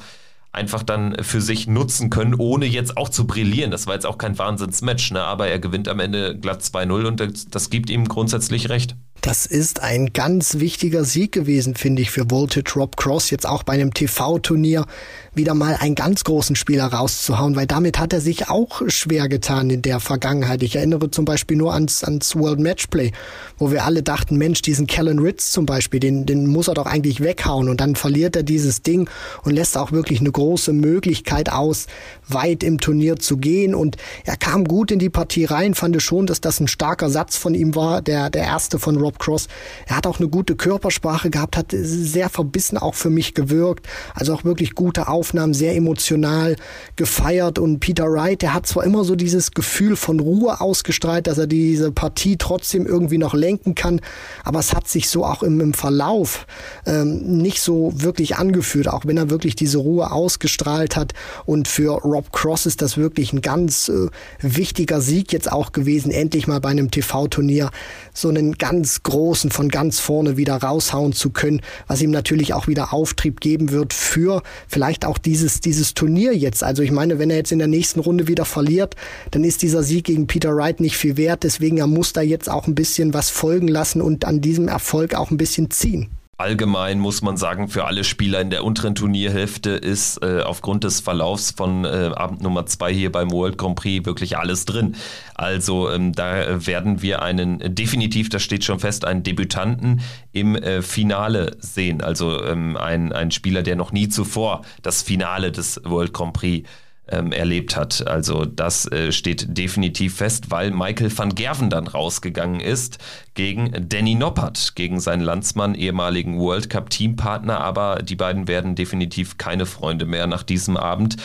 [SPEAKER 2] einfach dann für sich nutzen können, ohne jetzt auch zu brillieren. Das war jetzt auch kein Wahnsinnsmatch, ne? aber er gewinnt am Ende glatt 2-0 und das, das gibt ihm grundsätzlich recht.
[SPEAKER 3] Das ist ein ganz wichtiger Sieg gewesen, finde ich, für Voltage Rob Cross, jetzt auch bei einem TV-Turnier wieder mal einen ganz großen Spieler rauszuhauen, weil damit hat er sich auch schwer getan in der Vergangenheit. Ich erinnere zum Beispiel nur ans, ans World Matchplay, wo wir alle dachten, Mensch, diesen Kellen Ritz zum Beispiel, den, den muss er doch eigentlich weghauen und dann verliert er dieses Ding und lässt auch wirklich eine große Möglichkeit aus, weit im Turnier zu gehen und er kam gut in die Partie rein, fand schon, dass das ein starker Satz von ihm war, der, der erste von Rob Cross. Er hat auch eine gute Körpersprache gehabt, hat sehr verbissen auch für mich gewirkt, also auch wirklich gute Aufmerksamkeit Aufnahmen sehr emotional gefeiert. Und Peter Wright, der hat zwar immer so dieses Gefühl von Ruhe ausgestrahlt, dass er diese Partie trotzdem irgendwie noch lenken kann, aber es hat sich so auch im, im Verlauf ähm, nicht so wirklich angefühlt, auch wenn er wirklich diese Ruhe ausgestrahlt hat. Und für Rob Cross ist das wirklich ein ganz äh, wichtiger Sieg jetzt auch gewesen, endlich mal bei einem TV-Turnier so einen ganz großen von ganz vorne wieder raushauen zu können, was ihm natürlich auch wieder Auftrieb geben wird für vielleicht auch auch dieses, dieses Turnier jetzt. Also ich meine, wenn er jetzt in der nächsten Runde wieder verliert, dann ist dieser Sieg gegen Peter Wright nicht viel wert. Deswegen er muss da jetzt auch ein bisschen was folgen lassen und an diesem Erfolg auch ein bisschen ziehen.
[SPEAKER 2] Allgemein muss man sagen, für alle Spieler in der unteren Turnierhälfte ist äh, aufgrund des Verlaufs von äh, Abend Nummer zwei hier beim World Grand Prix wirklich alles drin. Also ähm, da werden wir einen, definitiv, das steht schon fest, einen Debütanten im äh, Finale sehen. Also ähm, ein, ein Spieler, der noch nie zuvor das Finale des World Grand Prix ähm, erlebt hat. Also das äh, steht definitiv fest, weil Michael van Gerven dann rausgegangen ist gegen Danny Noppert, gegen seinen Landsmann, ehemaligen World Cup Teampartner. Aber die beiden werden definitiv keine Freunde mehr nach diesem Abend.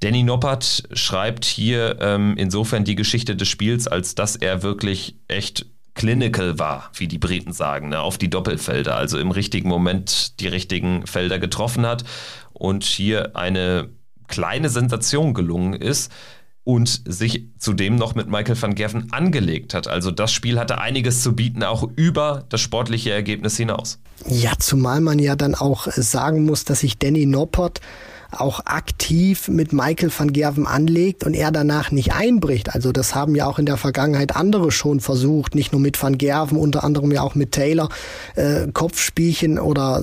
[SPEAKER 2] Danny Noppert schreibt hier ähm, insofern die Geschichte des Spiels, als dass er wirklich echt clinical war, wie die Briten sagen, ne, auf die Doppelfelder, also im richtigen Moment die richtigen Felder getroffen hat und hier eine kleine Sensation gelungen ist und sich zudem noch mit Michael van Gerven angelegt hat. Also das Spiel hatte einiges zu bieten, auch über das sportliche Ergebnis hinaus.
[SPEAKER 3] Ja, zumal man ja dann auch sagen muss, dass sich Danny Noppert auch aktiv mit Michael van Gerven anlegt und er danach nicht einbricht. Also das haben ja auch in der Vergangenheit andere schon versucht, nicht nur mit van Gerven, unter anderem ja auch mit Taylor, äh, Kopfspielchen oder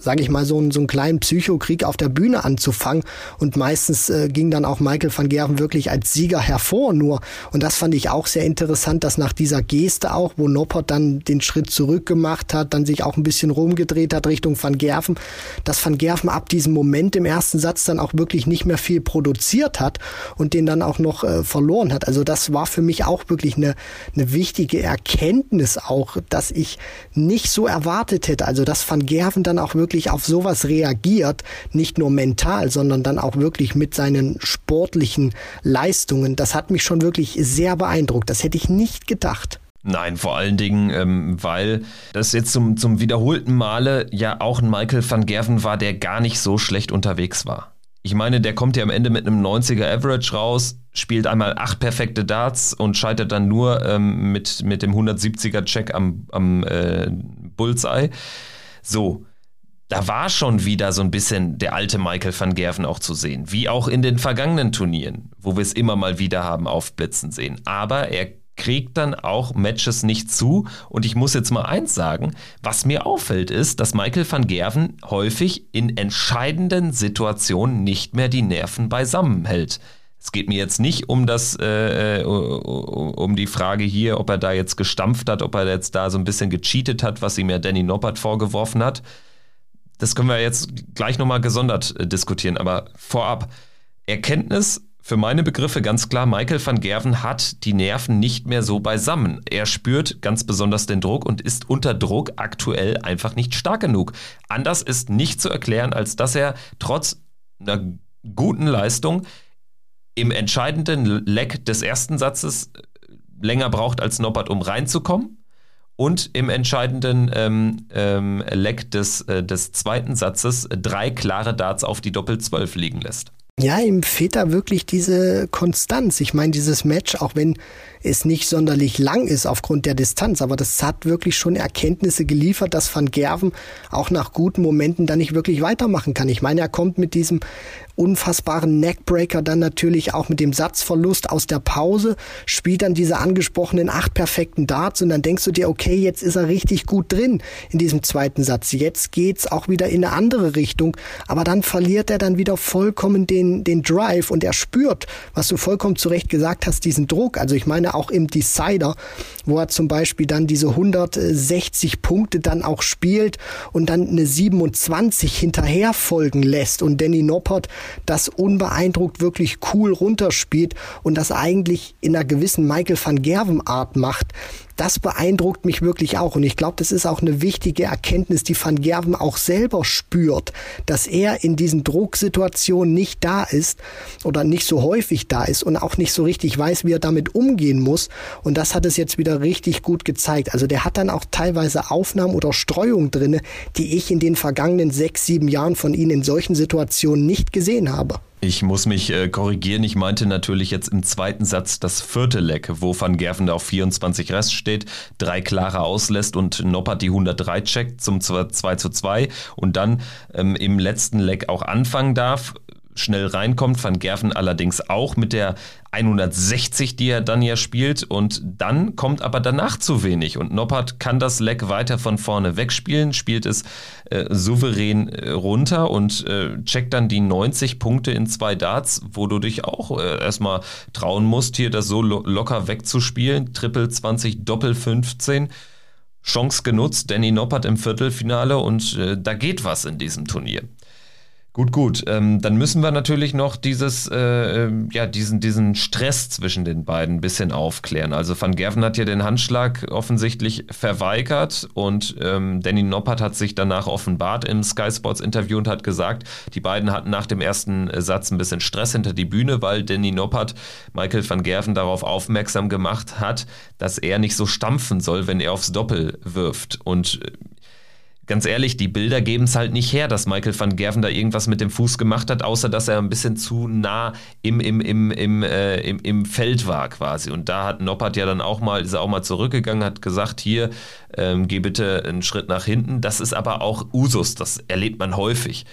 [SPEAKER 3] sage ich mal, so, einen, so einen kleinen Psychokrieg auf der Bühne anzufangen. Und meistens äh, ging dann auch Michael van Gerven wirklich als Sieger hervor nur. Und das fand ich auch sehr interessant, dass nach dieser Geste auch, wo Noppert dann den Schritt zurück gemacht hat, dann sich auch ein bisschen rumgedreht hat Richtung van Gerven, dass van Gerven ab diesem Moment im ersten Satz dann auch wirklich nicht mehr viel produziert hat und den dann auch noch äh, verloren hat. Also das war für mich auch wirklich eine, eine wichtige Erkenntnis auch, dass ich nicht so erwartet hätte. Also dass van Gerven dann auch wirklich wirklich auf sowas reagiert, nicht nur mental, sondern dann auch wirklich mit seinen sportlichen Leistungen, das hat mich schon wirklich sehr beeindruckt. Das hätte ich nicht gedacht.
[SPEAKER 2] Nein, vor allen Dingen, ähm, weil das jetzt zum, zum wiederholten Male ja auch ein Michael van Gerven war, der gar nicht so schlecht unterwegs war. Ich meine, der kommt ja am Ende mit einem 90er Average raus, spielt einmal acht perfekte Darts und scheitert dann nur ähm, mit, mit dem 170er Check am, am äh, Bullseye. So, da war schon wieder so ein bisschen der alte Michael van Gerven auch zu sehen, wie auch in den vergangenen Turnieren, wo wir es immer mal wieder haben aufblitzen sehen. Aber er kriegt dann auch Matches nicht zu. Und ich muss jetzt mal eins sagen, was mir auffällt, ist, dass Michael van Gerven häufig in entscheidenden Situationen nicht mehr die Nerven beisammen hält. Es geht mir jetzt nicht um das, äh, äh um die Frage hier, ob er da jetzt gestampft hat, ob er jetzt da so ein bisschen gecheatet hat, was ihm ja Danny Noppert vorgeworfen hat das können wir jetzt gleich nochmal gesondert äh, diskutieren, aber vorab, Erkenntnis für meine Begriffe ganz klar, Michael van Gerven hat die Nerven nicht mehr so beisammen. Er spürt ganz besonders den Druck und ist unter Druck aktuell einfach nicht stark genug. Anders ist nicht zu erklären, als dass er trotz einer guten Leistung im entscheidenden Leck des ersten Satzes äh, länger braucht als Noppert, um reinzukommen und im entscheidenden ähm, ähm, Leck des, äh, des zweiten Satzes drei klare Darts auf die Doppel-12 liegen lässt.
[SPEAKER 3] Ja, ihm fehlt da wirklich diese Konstanz. Ich meine, dieses Match, auch wenn es nicht sonderlich lang ist aufgrund der Distanz, aber das hat wirklich schon Erkenntnisse geliefert, dass Van Gerven auch nach guten Momenten da nicht wirklich weitermachen kann. Ich meine, er kommt mit diesem unfassbaren Neckbreaker dann natürlich auch mit dem Satzverlust aus der Pause, spielt dann diese angesprochenen acht perfekten Darts und dann denkst du dir, okay, jetzt ist er richtig gut drin in diesem zweiten Satz. Jetzt geht's auch wieder in eine andere Richtung, aber dann verliert er dann wieder vollkommen den, den Drive und er spürt, was du vollkommen zu Recht gesagt hast, diesen Druck. Also ich meine auch im Decider, wo er zum Beispiel dann diese 160 Punkte dann auch spielt und dann eine 27 hinterher folgen lässt und Danny Noppert das unbeeindruckt wirklich cool runterspielt und das eigentlich in einer gewissen Michael van Gerven Art macht, das beeindruckt mich wirklich auch. Und ich glaube, das ist auch eine wichtige Erkenntnis, die Van Gerven auch selber spürt, dass er in diesen Drucksituationen nicht da ist oder nicht so häufig da ist und auch nicht so richtig weiß, wie er damit umgehen muss. Und das hat es jetzt wieder richtig gut gezeigt. Also der hat dann auch teilweise Aufnahmen oder Streuung drinne, die ich in den vergangenen sechs, sieben Jahren von ihm in solchen Situationen nicht gesehen habe.
[SPEAKER 2] Ich muss mich äh, korrigieren. Ich meinte natürlich jetzt im zweiten Satz das vierte Leck, wo Van Gerven auf 24 Rest steht, drei klare auslässt und Noppert die 103 checkt zum 2 zu 2 und dann ähm, im letzten Leck auch anfangen darf schnell reinkommt. Van Gerven allerdings auch mit der 160, die er dann ja spielt. Und dann kommt aber danach zu wenig. Und Noppert kann das Leck weiter von vorne wegspielen, spielt es äh, souverän äh, runter und äh, checkt dann die 90 Punkte in zwei Darts, wo du dich auch äh, erstmal trauen musst, hier das so lo locker wegzuspielen. Triple 20, Doppel 15. Chance genutzt, Danny Noppert im Viertelfinale und äh, da geht was in diesem Turnier. Gut, gut. Ähm, dann müssen wir natürlich noch dieses, äh, ähm, ja, diesen, diesen Stress zwischen den beiden ein bisschen aufklären. Also Van Gerven hat ja den Handschlag offensichtlich verweigert und ähm, Danny Noppert hat sich danach offenbart im Sky Sports Interview und hat gesagt, die beiden hatten nach dem ersten Satz ein bisschen Stress hinter die Bühne, weil Danny Noppert Michael van Gerven darauf aufmerksam gemacht hat, dass er nicht so stampfen soll, wenn er aufs Doppel wirft. Und äh, ganz ehrlich, die Bilder geben es halt nicht her, dass Michael van Gerven da irgendwas mit dem Fuß gemacht hat, außer dass er ein bisschen zu nah im, im, im, im, äh, im, im Feld war quasi. Und da hat Noppert ja dann auch mal, ist er auch mal zurückgegangen, hat gesagt, hier, ähm, geh bitte einen Schritt nach hinten. Das ist aber auch Usus, das erlebt man häufig.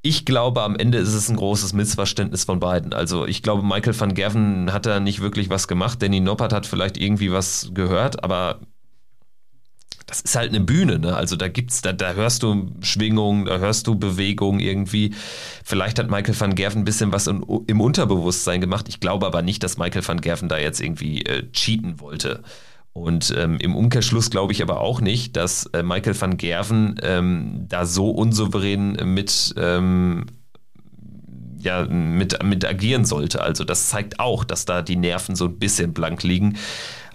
[SPEAKER 2] Ich glaube, am Ende ist es ein großes Missverständnis von beiden. Also ich glaube, Michael van Gerven hat da nicht wirklich was gemacht. Danny Noppert hat vielleicht irgendwie was gehört, aber das ist halt eine Bühne, ne? Also da gibt's, da, da hörst du Schwingung, da hörst du Bewegung irgendwie. Vielleicht hat Michael van Gerven ein bisschen was in, im Unterbewusstsein gemacht. Ich glaube aber nicht, dass Michael van Gerven da jetzt irgendwie äh, cheaten wollte. Und ähm, im Umkehrschluss glaube ich aber auch nicht, dass äh, Michael van Gerven ähm, da so unsouverän mit ähm, ja, mit, mit agieren sollte. Also das zeigt auch, dass da die Nerven so ein bisschen blank liegen.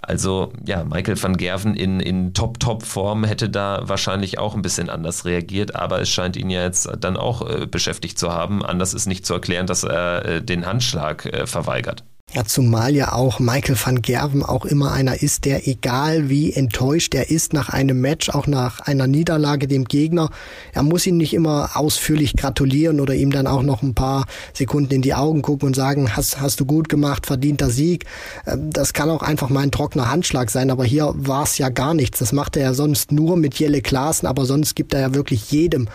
[SPEAKER 2] Also ja, Michael van Gerven in, in Top-Top-Form hätte da wahrscheinlich auch ein bisschen anders reagiert, aber es scheint ihn ja jetzt dann auch äh, beschäftigt zu haben. Anders ist nicht zu erklären, dass er äh, den Handschlag äh, verweigert.
[SPEAKER 3] Ja, zumal ja auch Michael van Gerven auch immer einer ist, der egal wie enttäuscht er ist nach einem Match, auch nach einer Niederlage dem Gegner, er muss ihm nicht immer ausführlich gratulieren oder ihm dann auch noch ein paar Sekunden in die Augen gucken und sagen, hast, hast du gut gemacht, verdienter Sieg. Ähm, das kann auch einfach mal ein trockener Handschlag sein, aber hier war es ja gar nichts. Das macht er ja sonst nur mit Jelle Klaassen, aber sonst gibt er ja wirklich jedem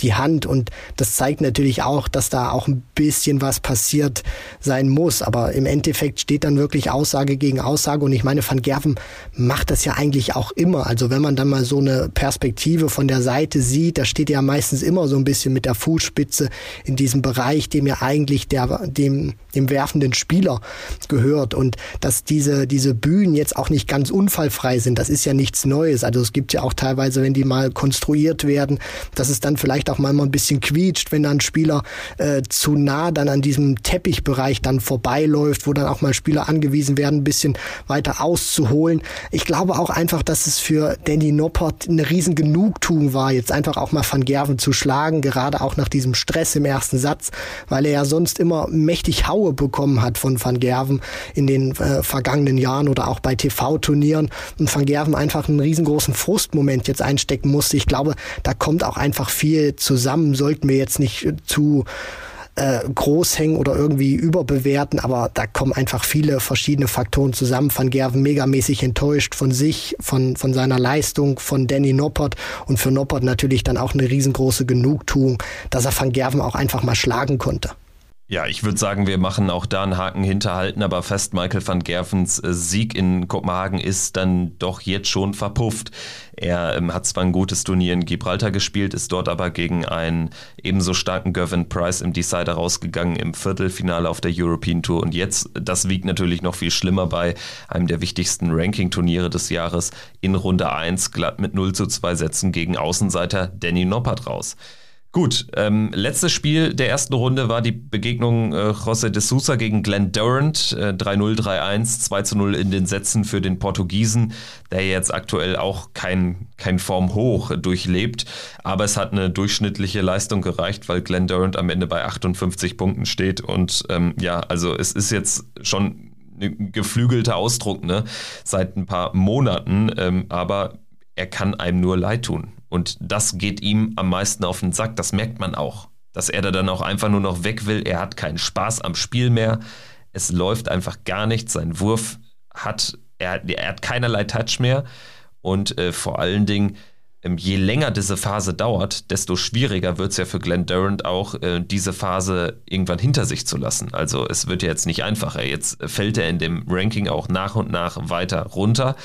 [SPEAKER 3] die Hand und das zeigt natürlich auch, dass da auch ein bisschen was passiert sein muss, aber im Endeffekt steht dann wirklich Aussage gegen Aussage und ich meine, Van Gerven macht das ja eigentlich auch immer. Also wenn man dann mal so eine Perspektive von der Seite sieht, da steht ja meistens immer so ein bisschen mit der Fußspitze in diesem Bereich, dem ja eigentlich der, dem, dem werfenden Spieler gehört und dass diese, diese Bühnen jetzt auch nicht ganz unfallfrei sind, das ist ja nichts Neues. Also es gibt ja auch teilweise, wenn die mal konstruiert werden, dass es dann vielleicht auch mal ein bisschen quietscht, wenn dann ein Spieler äh, zu nah dann an diesem Teppichbereich dann vorbeiläuft, wo dann auch mal Spieler angewiesen werden, ein bisschen weiter auszuholen. Ich glaube auch einfach, dass es für Danny Noppert eine riesen Genugtuung war, jetzt einfach auch mal Van Gerven zu schlagen, gerade auch nach diesem Stress im ersten Satz, weil er ja sonst immer mächtig Haue bekommen hat von Van Gerven in den äh, vergangenen Jahren oder auch bei TV-Turnieren und Van Gerven einfach einen riesengroßen Frustmoment jetzt einstecken musste. Ich glaube, da kommt auch einfach viel zusammen, sollten wir jetzt nicht zu äh, groß hängen oder irgendwie überbewerten, aber da kommen einfach viele verschiedene Faktoren zusammen. Van Gerven megamäßig enttäuscht von sich, von, von seiner Leistung, von Danny Noppert und für Noppert natürlich dann auch eine riesengroße Genugtuung, dass er Van Gerven auch einfach mal schlagen konnte.
[SPEAKER 2] Ja, ich würde sagen, wir machen auch da einen Haken hinterhalten, aber fest Michael van Gervens äh, Sieg in Kopenhagen ist dann doch jetzt schon verpufft. Er ähm, hat zwar ein gutes Turnier in Gibraltar gespielt, ist dort aber gegen einen ebenso starken Gervin Price im Decider rausgegangen im Viertelfinale auf der European Tour und jetzt, das wiegt natürlich noch viel schlimmer bei einem der wichtigsten Ranking-Turniere des Jahres in Runde 1 glatt mit 0 zu 2 Sätzen gegen Außenseiter Danny Noppert raus. Gut, ähm, letztes Spiel der ersten Runde war die Begegnung äh, José de Sousa gegen Glenn Durant. Äh, 3-0, 3-1, 2-0 in den Sätzen für den Portugiesen, der jetzt aktuell auch kein, kein Form hoch durchlebt. Aber es hat eine durchschnittliche Leistung gereicht, weil Glenn Durant am Ende bei 58 Punkten steht. Und ähm, ja, also es ist jetzt schon ein geflügelter Ausdruck, ne? Seit ein paar Monaten. Ähm, aber er kann einem nur leid tun. Und das geht ihm am meisten auf den Sack. Das merkt man auch. Dass er da dann auch einfach nur noch weg will. Er hat keinen Spaß am Spiel mehr. Es läuft einfach gar nichts. Sein Wurf hat, er, er hat keinerlei Touch mehr. Und äh, vor allen Dingen, ähm, je länger diese Phase dauert, desto schwieriger wird es ja für Glenn Durant auch, äh, diese Phase irgendwann hinter sich zu lassen. Also es wird ja jetzt nicht einfacher. Jetzt fällt er in dem Ranking auch nach und nach weiter runter.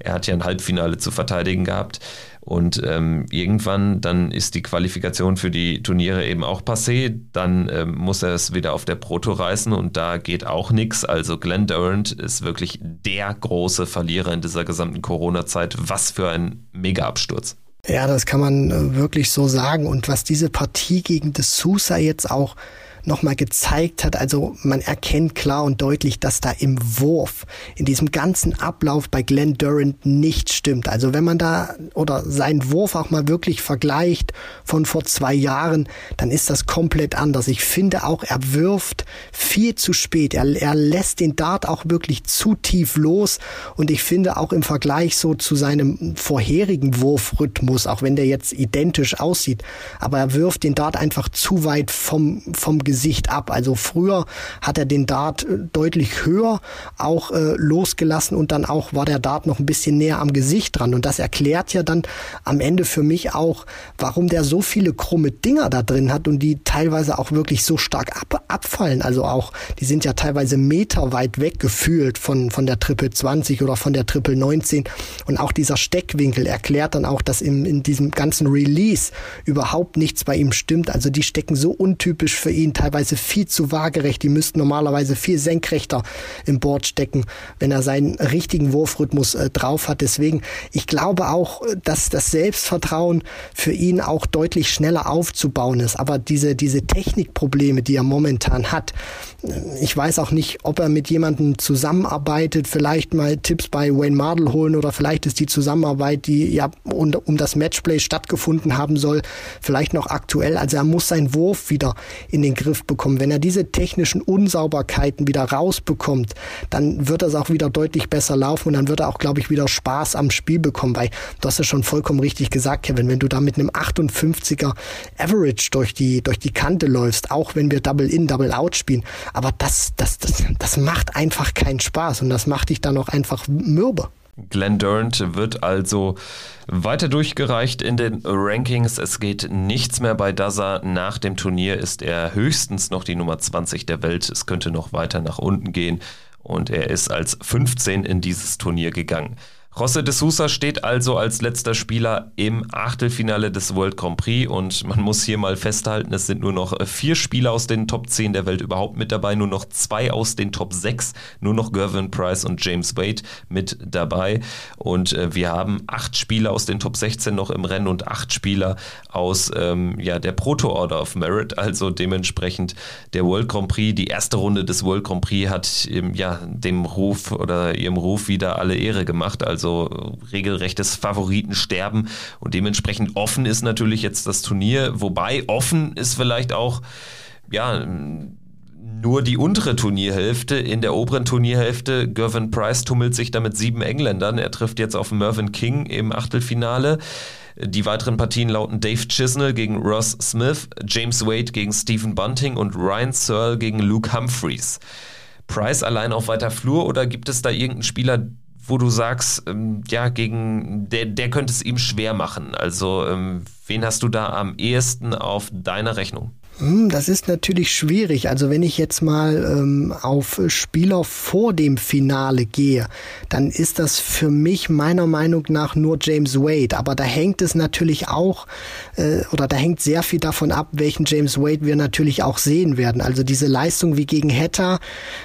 [SPEAKER 2] Er hat ja ein Halbfinale zu verteidigen gehabt. Und ähm, irgendwann dann ist die Qualifikation für die Turniere eben auch passé. Dann ähm, muss er es wieder auf der Proto reißen und da geht auch nichts. Also Glenn Durant ist wirklich der große Verlierer in dieser gesamten Corona-Zeit. Was für ein Mega-Absturz.
[SPEAKER 3] Ja, das kann man äh, wirklich so sagen. Und was diese Partie gegen De Sousa jetzt auch nochmal gezeigt hat. Also man erkennt klar und deutlich, dass da im Wurf, in diesem ganzen Ablauf bei Glenn Durant nicht stimmt. Also wenn man da oder seinen Wurf auch mal wirklich vergleicht von vor zwei Jahren, dann ist das komplett anders. Ich finde auch, er wirft viel zu spät. Er, er lässt den Dart auch wirklich zu tief los und ich finde auch im Vergleich so zu seinem vorherigen Wurfrhythmus, auch wenn der jetzt identisch aussieht, aber er wirft den Dart einfach zu weit vom, vom Gesicht ab. Also früher hat er den Dart äh, deutlich höher auch äh, losgelassen und dann auch war der Dart noch ein bisschen näher am Gesicht dran. Und das erklärt ja dann am Ende für mich auch, warum der so viele krumme Dinger da drin hat und die teilweise auch wirklich so stark ab, abfallen. Also auch, die sind ja teilweise Meter weit weg gefühlt von, von der Triple 20 oder von der Triple 19. Und auch dieser Steckwinkel erklärt dann auch, dass im, in diesem ganzen Release überhaupt nichts bei ihm stimmt. Also die stecken so untypisch für ihn teilweise viel zu waagerecht. Die müssten normalerweise viel senkrechter im Board stecken, wenn er seinen richtigen Wurfrhythmus äh, drauf hat. Deswegen, ich glaube auch, dass das Selbstvertrauen für ihn auch deutlich schneller aufzubauen ist. Aber diese, diese Technikprobleme, die er momentan hat, ich weiß auch nicht, ob er mit jemandem zusammenarbeitet, vielleicht mal Tipps bei Wayne Mardell holen oder vielleicht ist die Zusammenarbeit, die ja um das Matchplay stattgefunden haben soll, vielleicht noch aktuell. Also er muss seinen Wurf wieder in den Griff bekommen. Wenn er diese technischen Unsauberkeiten wieder rausbekommt, dann wird das auch wieder deutlich besser laufen und dann wird er auch, glaube ich, wieder Spaß am Spiel bekommen, weil du hast ja schon vollkommen richtig gesagt, Kevin, wenn du da mit einem 58er Average durch die, durch die Kante läufst, auch wenn wir Double In, Double Out spielen, aber das, das, das, das macht einfach keinen Spaß und das macht dich dann auch einfach mürbe.
[SPEAKER 2] Glenn Durant wird also weiter durchgereicht in den Rankings. Es geht nichts mehr bei Daza. Nach dem Turnier ist er höchstens noch die Nummer 20 der Welt. Es könnte noch weiter nach unten gehen. Und er ist als 15 in dieses Turnier gegangen. José de Sousa steht also als letzter Spieler im Achtelfinale des World Grand Prix und man muss hier mal festhalten, es sind nur noch äh, vier Spieler aus den Top 10 der Welt überhaupt mit dabei, nur noch zwei aus den Top 6, nur noch Gervin Price und James Wade mit dabei. Und äh, wir haben acht Spieler aus den Top 16 noch im Rennen und acht Spieler aus ähm, ja, der Proto Order of Merit, also dementsprechend der World Grand Prix, die erste Runde des World Grand Prix hat ähm, ja dem Ruf oder ihrem Ruf wieder alle Ehre gemacht, also also regelrechtes Favoritensterben und dementsprechend offen ist natürlich jetzt das Turnier, wobei offen ist vielleicht auch, ja, nur die untere Turnierhälfte. In der oberen Turnierhälfte, Gervin Price tummelt sich da mit sieben Engländern. Er trifft jetzt auf Mervyn King im Achtelfinale. Die weiteren Partien lauten Dave Chisnell gegen Ross Smith, James Wade gegen Stephen Bunting und Ryan Searle gegen Luke Humphreys. Price allein auf weiter Flur oder gibt es da irgendeinen Spieler, wo du sagst, ähm, ja, gegen der, der könnte es ihm schwer machen. Also, ähm, wen hast du da am ehesten auf deiner Rechnung?
[SPEAKER 3] Hm, das ist natürlich schwierig. Also wenn ich jetzt mal ähm, auf Spieler vor dem Finale gehe, dann ist das für mich meiner Meinung nach nur James Wade. Aber da hängt es natürlich auch, äh, oder da hängt sehr viel davon ab, welchen James Wade wir natürlich auch sehen werden. Also diese Leistung wie gegen Hatter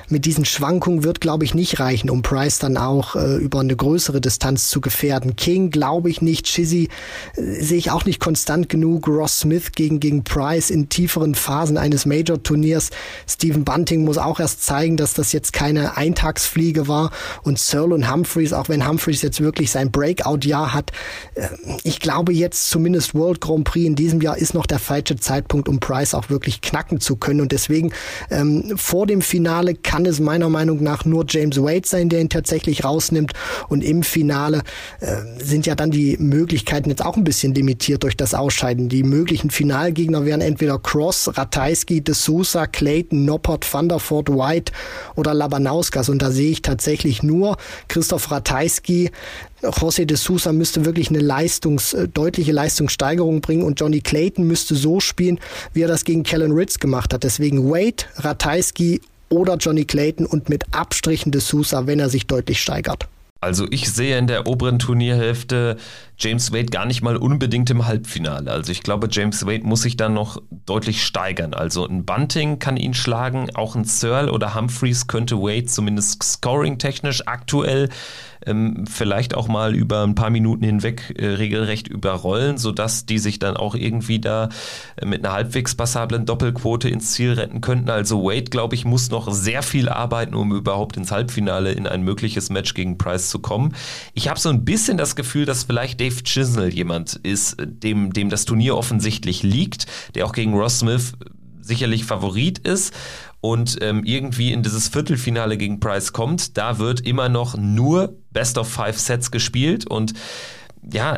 [SPEAKER 3] mit diesen Schwankungen wird, glaube ich, nicht reichen, um Price dann auch äh, über eine größere Distanz zu gefährden. King glaube ich nicht, Chizzy äh, sehe ich auch nicht konstant genug. Ross Smith gegen, gegen Price in tiefer tieferen Phasen eines Major-Turniers. Stephen Bunting muss auch erst zeigen, dass das jetzt keine Eintagsfliege war. Und Searle und Humphreys, auch wenn Humphreys jetzt wirklich sein Breakout-Jahr hat, äh, ich glaube jetzt zumindest World Grand Prix in diesem Jahr ist noch der falsche Zeitpunkt, um Price auch wirklich knacken zu können. Und deswegen ähm, vor dem Finale kann es meiner Meinung nach nur James Wade sein, der ihn tatsächlich rausnimmt. Und im Finale äh, sind ja dann die Möglichkeiten jetzt auch ein bisschen limitiert durch das Ausscheiden. Die möglichen Finalgegner wären entweder Cross, Ratajski, De Sousa, Clayton, Noppert, Thunderford, White oder Labanauskas. Und da sehe ich tatsächlich nur Christoph Ratajski, José de Sousa müsste wirklich eine Leistungs, äh, deutliche Leistungssteigerung bringen und Johnny Clayton müsste so spielen, wie er das gegen Kellen Ritz gemacht hat. Deswegen Wade, Ratajski oder Johnny Clayton und mit Abstrichen de Sousa, wenn er sich deutlich steigert.
[SPEAKER 2] Also ich sehe in der oberen Turnierhälfte James Wade gar nicht mal unbedingt im Halbfinale. Also ich glaube, James Wade muss sich dann noch deutlich steigern. Also ein Bunting kann ihn schlagen, auch ein Searle oder Humphreys könnte Wade zumindest scoring-technisch aktuell ähm, vielleicht auch mal über ein paar Minuten hinweg äh, regelrecht überrollen, sodass die sich dann auch irgendwie da äh, mit einer halbwegs passablen Doppelquote ins Ziel retten könnten. Also Wade, glaube ich, muss noch sehr viel arbeiten, um überhaupt ins Halbfinale in ein mögliches Match gegen Price zu kommen. Ich habe so ein bisschen das Gefühl, dass vielleicht Dave Chisnell jemand ist, dem, dem das Turnier offensichtlich liegt, der auch gegen Ross Smith sicherlich Favorit ist und ähm, irgendwie in dieses Viertelfinale gegen Price kommt, da wird immer noch nur Best of Five Sets gespielt und ja,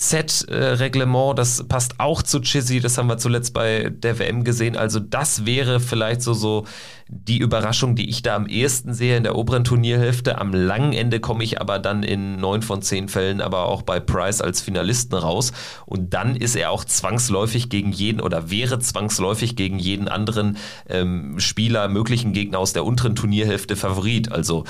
[SPEAKER 2] Set-Reglement, das passt auch zu Chizzy, das haben wir zuletzt bei der WM gesehen. Also das wäre vielleicht so, so die Überraschung, die ich da am ehesten sehe in der oberen Turnierhälfte. Am langen Ende komme ich aber dann in neun von zehn Fällen aber auch bei Price als Finalisten raus. Und dann ist er auch zwangsläufig gegen jeden oder wäre zwangsläufig gegen jeden anderen ähm, Spieler, möglichen Gegner aus der unteren Turnierhälfte Favorit. Also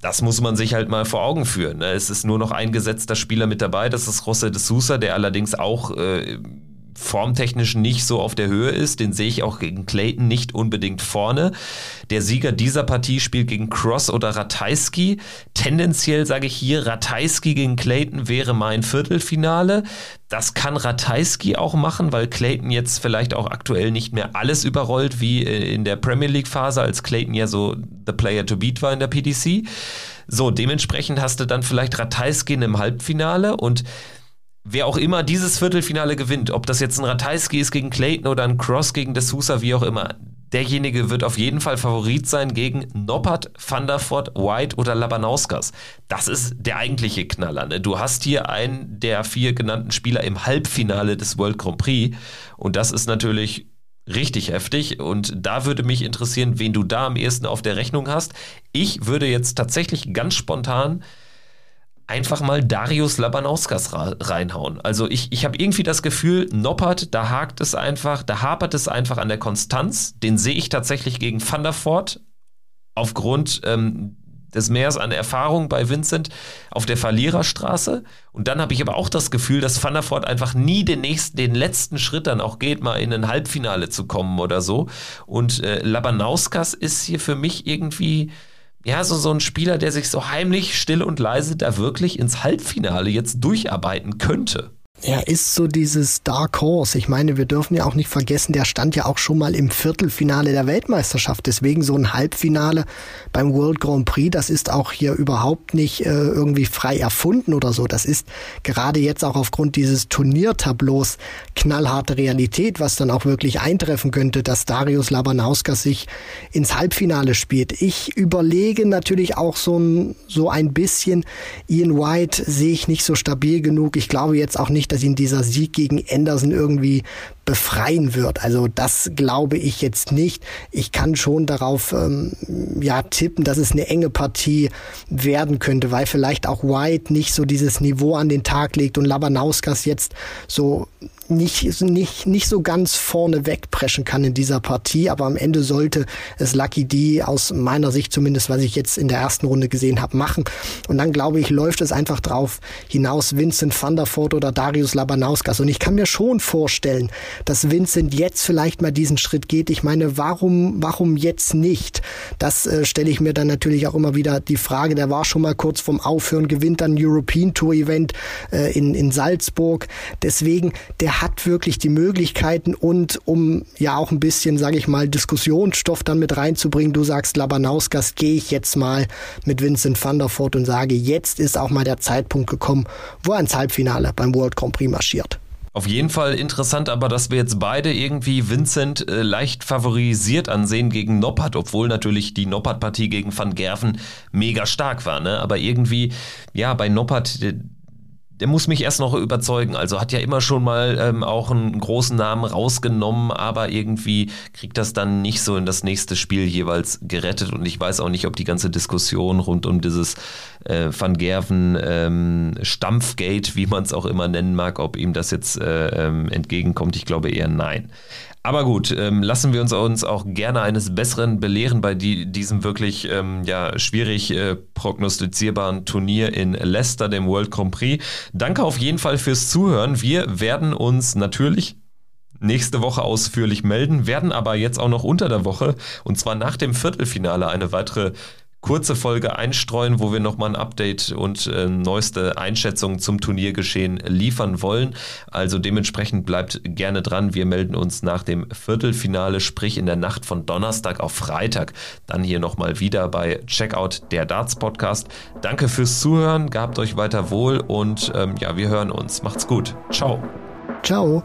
[SPEAKER 2] das muss man sich halt mal vor Augen führen. Ne? Es ist nur noch ein gesetzter Spieler mit dabei, das ist José de Sousa, der allerdings auch äh, formtechnisch nicht so auf der Höhe ist. Den sehe ich auch gegen Clayton nicht unbedingt vorne. Der Sieger dieser Partie spielt gegen Cross oder Ratajski. Tendenziell sage ich hier, Ratajski gegen Clayton wäre mein Viertelfinale. Das kann Ratajski auch machen, weil Clayton jetzt vielleicht auch aktuell nicht mehr alles überrollt wie äh, in der Premier League Phase, als Clayton ja so the player to beat war in der PDC. So, dementsprechend hast du dann vielleicht Ratajski im Halbfinale und wer auch immer dieses Viertelfinale gewinnt, ob das jetzt ein Ratajski ist gegen Clayton oder ein Cross gegen De Sousa, wie auch immer, derjenige wird auf jeden Fall Favorit sein gegen Noppert, Van der Voort, White oder Labanauskas. Das ist der eigentliche Knaller. Ne? Du hast hier einen der vier genannten Spieler im Halbfinale des World Grand Prix und das ist natürlich richtig heftig und da würde mich interessieren, wen du da am ehesten auf der Rechnung hast. Ich würde jetzt tatsächlich ganz spontan einfach mal Darius Labanauskas reinhauen. Also ich, ich habe irgendwie das Gefühl, Noppert, da hakt es einfach, da hapert es einfach an der Konstanz. Den sehe ich tatsächlich gegen Van der Voort aufgrund ähm, des Meers an Erfahrung bei Vincent auf der Verliererstraße. Und dann habe ich aber auch das Gefühl, dass Van der Voort einfach nie den nächsten, den letzten Schritt dann auch geht, mal in ein Halbfinale zu kommen oder so. Und äh, Labanauskas ist hier für mich irgendwie ja, so, so ein Spieler, der sich so heimlich, still und leise da wirklich ins Halbfinale jetzt durcharbeiten könnte.
[SPEAKER 3] Er ist so dieses Dark Horse. Ich meine, wir dürfen ja auch nicht vergessen, der stand ja auch schon mal im Viertelfinale der Weltmeisterschaft. Deswegen so ein Halbfinale beim World Grand Prix, das ist auch hier überhaupt nicht äh, irgendwie frei erfunden oder so. Das ist gerade jetzt auch aufgrund dieses Turniertableaus knallharte Realität, was dann auch wirklich eintreffen könnte, dass Darius Labanauskas sich ins Halbfinale spielt. Ich überlege natürlich auch so ein, so ein bisschen, Ian White sehe ich nicht so stabil genug. Ich glaube jetzt auch nicht, nicht, dass ihn dieser Sieg gegen Anderson irgendwie befreien wird. Also das glaube ich jetzt nicht. Ich kann schon darauf ähm, ja tippen, dass es eine enge Partie werden könnte, weil vielleicht auch White nicht so dieses Niveau an den Tag legt und Labanauskas jetzt so nicht, nicht, nicht so ganz vorne wegpreschen kann in dieser Partie, aber am Ende sollte es Lucky D aus meiner Sicht zumindest, was ich jetzt in der ersten Runde gesehen habe, machen. Und dann glaube ich, läuft es einfach drauf hinaus, Vincent van der Voort oder Darius Labanauskas. Und ich kann mir schon vorstellen, dass Vincent jetzt vielleicht mal diesen Schritt geht. Ich meine, warum, warum jetzt nicht? Das äh, stelle ich mir dann natürlich auch immer wieder die Frage. Der war schon mal kurz vom Aufhören, gewinnt dann European Tour Event äh, in, in Salzburg. Deswegen, der hat wirklich die Möglichkeiten und um ja auch ein bisschen, sage ich mal, Diskussionsstoff dann mit reinzubringen, du sagst Labanauskas, gehe ich jetzt mal mit Vincent van der Voort und sage, jetzt ist auch mal der Zeitpunkt gekommen, wo er ins Halbfinale beim World Grand Prix marschiert.
[SPEAKER 2] Auf jeden Fall interessant, aber dass wir jetzt beide irgendwie Vincent äh, leicht favorisiert ansehen gegen Noppert, obwohl natürlich die Noppert-Partie gegen Van Gerven mega stark war. Ne? Aber irgendwie, ja, bei Noppert, der muss mich erst noch überzeugen. Also hat ja immer schon mal ähm, auch einen großen Namen rausgenommen, aber irgendwie kriegt das dann nicht so in das nächste Spiel jeweils gerettet. Und ich weiß auch nicht, ob die ganze Diskussion rund um dieses äh, Van Gerven ähm, Stampfgate, wie man es auch immer nennen mag, ob ihm das jetzt äh, ähm, entgegenkommt. Ich glaube eher nein. Aber gut, ähm, lassen wir uns, uns auch gerne eines Besseren belehren bei die, diesem wirklich ähm, ja, schwierig äh, prognostizierbaren Turnier in Leicester, dem World Grand Prix. Danke auf jeden Fall fürs Zuhören. Wir werden uns natürlich nächste Woche ausführlich melden, werden aber jetzt auch noch unter der Woche und zwar nach dem Viertelfinale eine weitere kurze Folge einstreuen, wo wir nochmal ein Update und äh, neueste Einschätzungen zum Turniergeschehen liefern wollen. Also dementsprechend bleibt gerne dran. Wir melden uns nach dem Viertelfinale, sprich in der Nacht von Donnerstag auf Freitag, dann hier nochmal wieder bei Checkout der Darts Podcast. Danke fürs Zuhören, gehabt euch weiter wohl und ähm, ja, wir hören uns. Macht's gut. Ciao.
[SPEAKER 3] Ciao.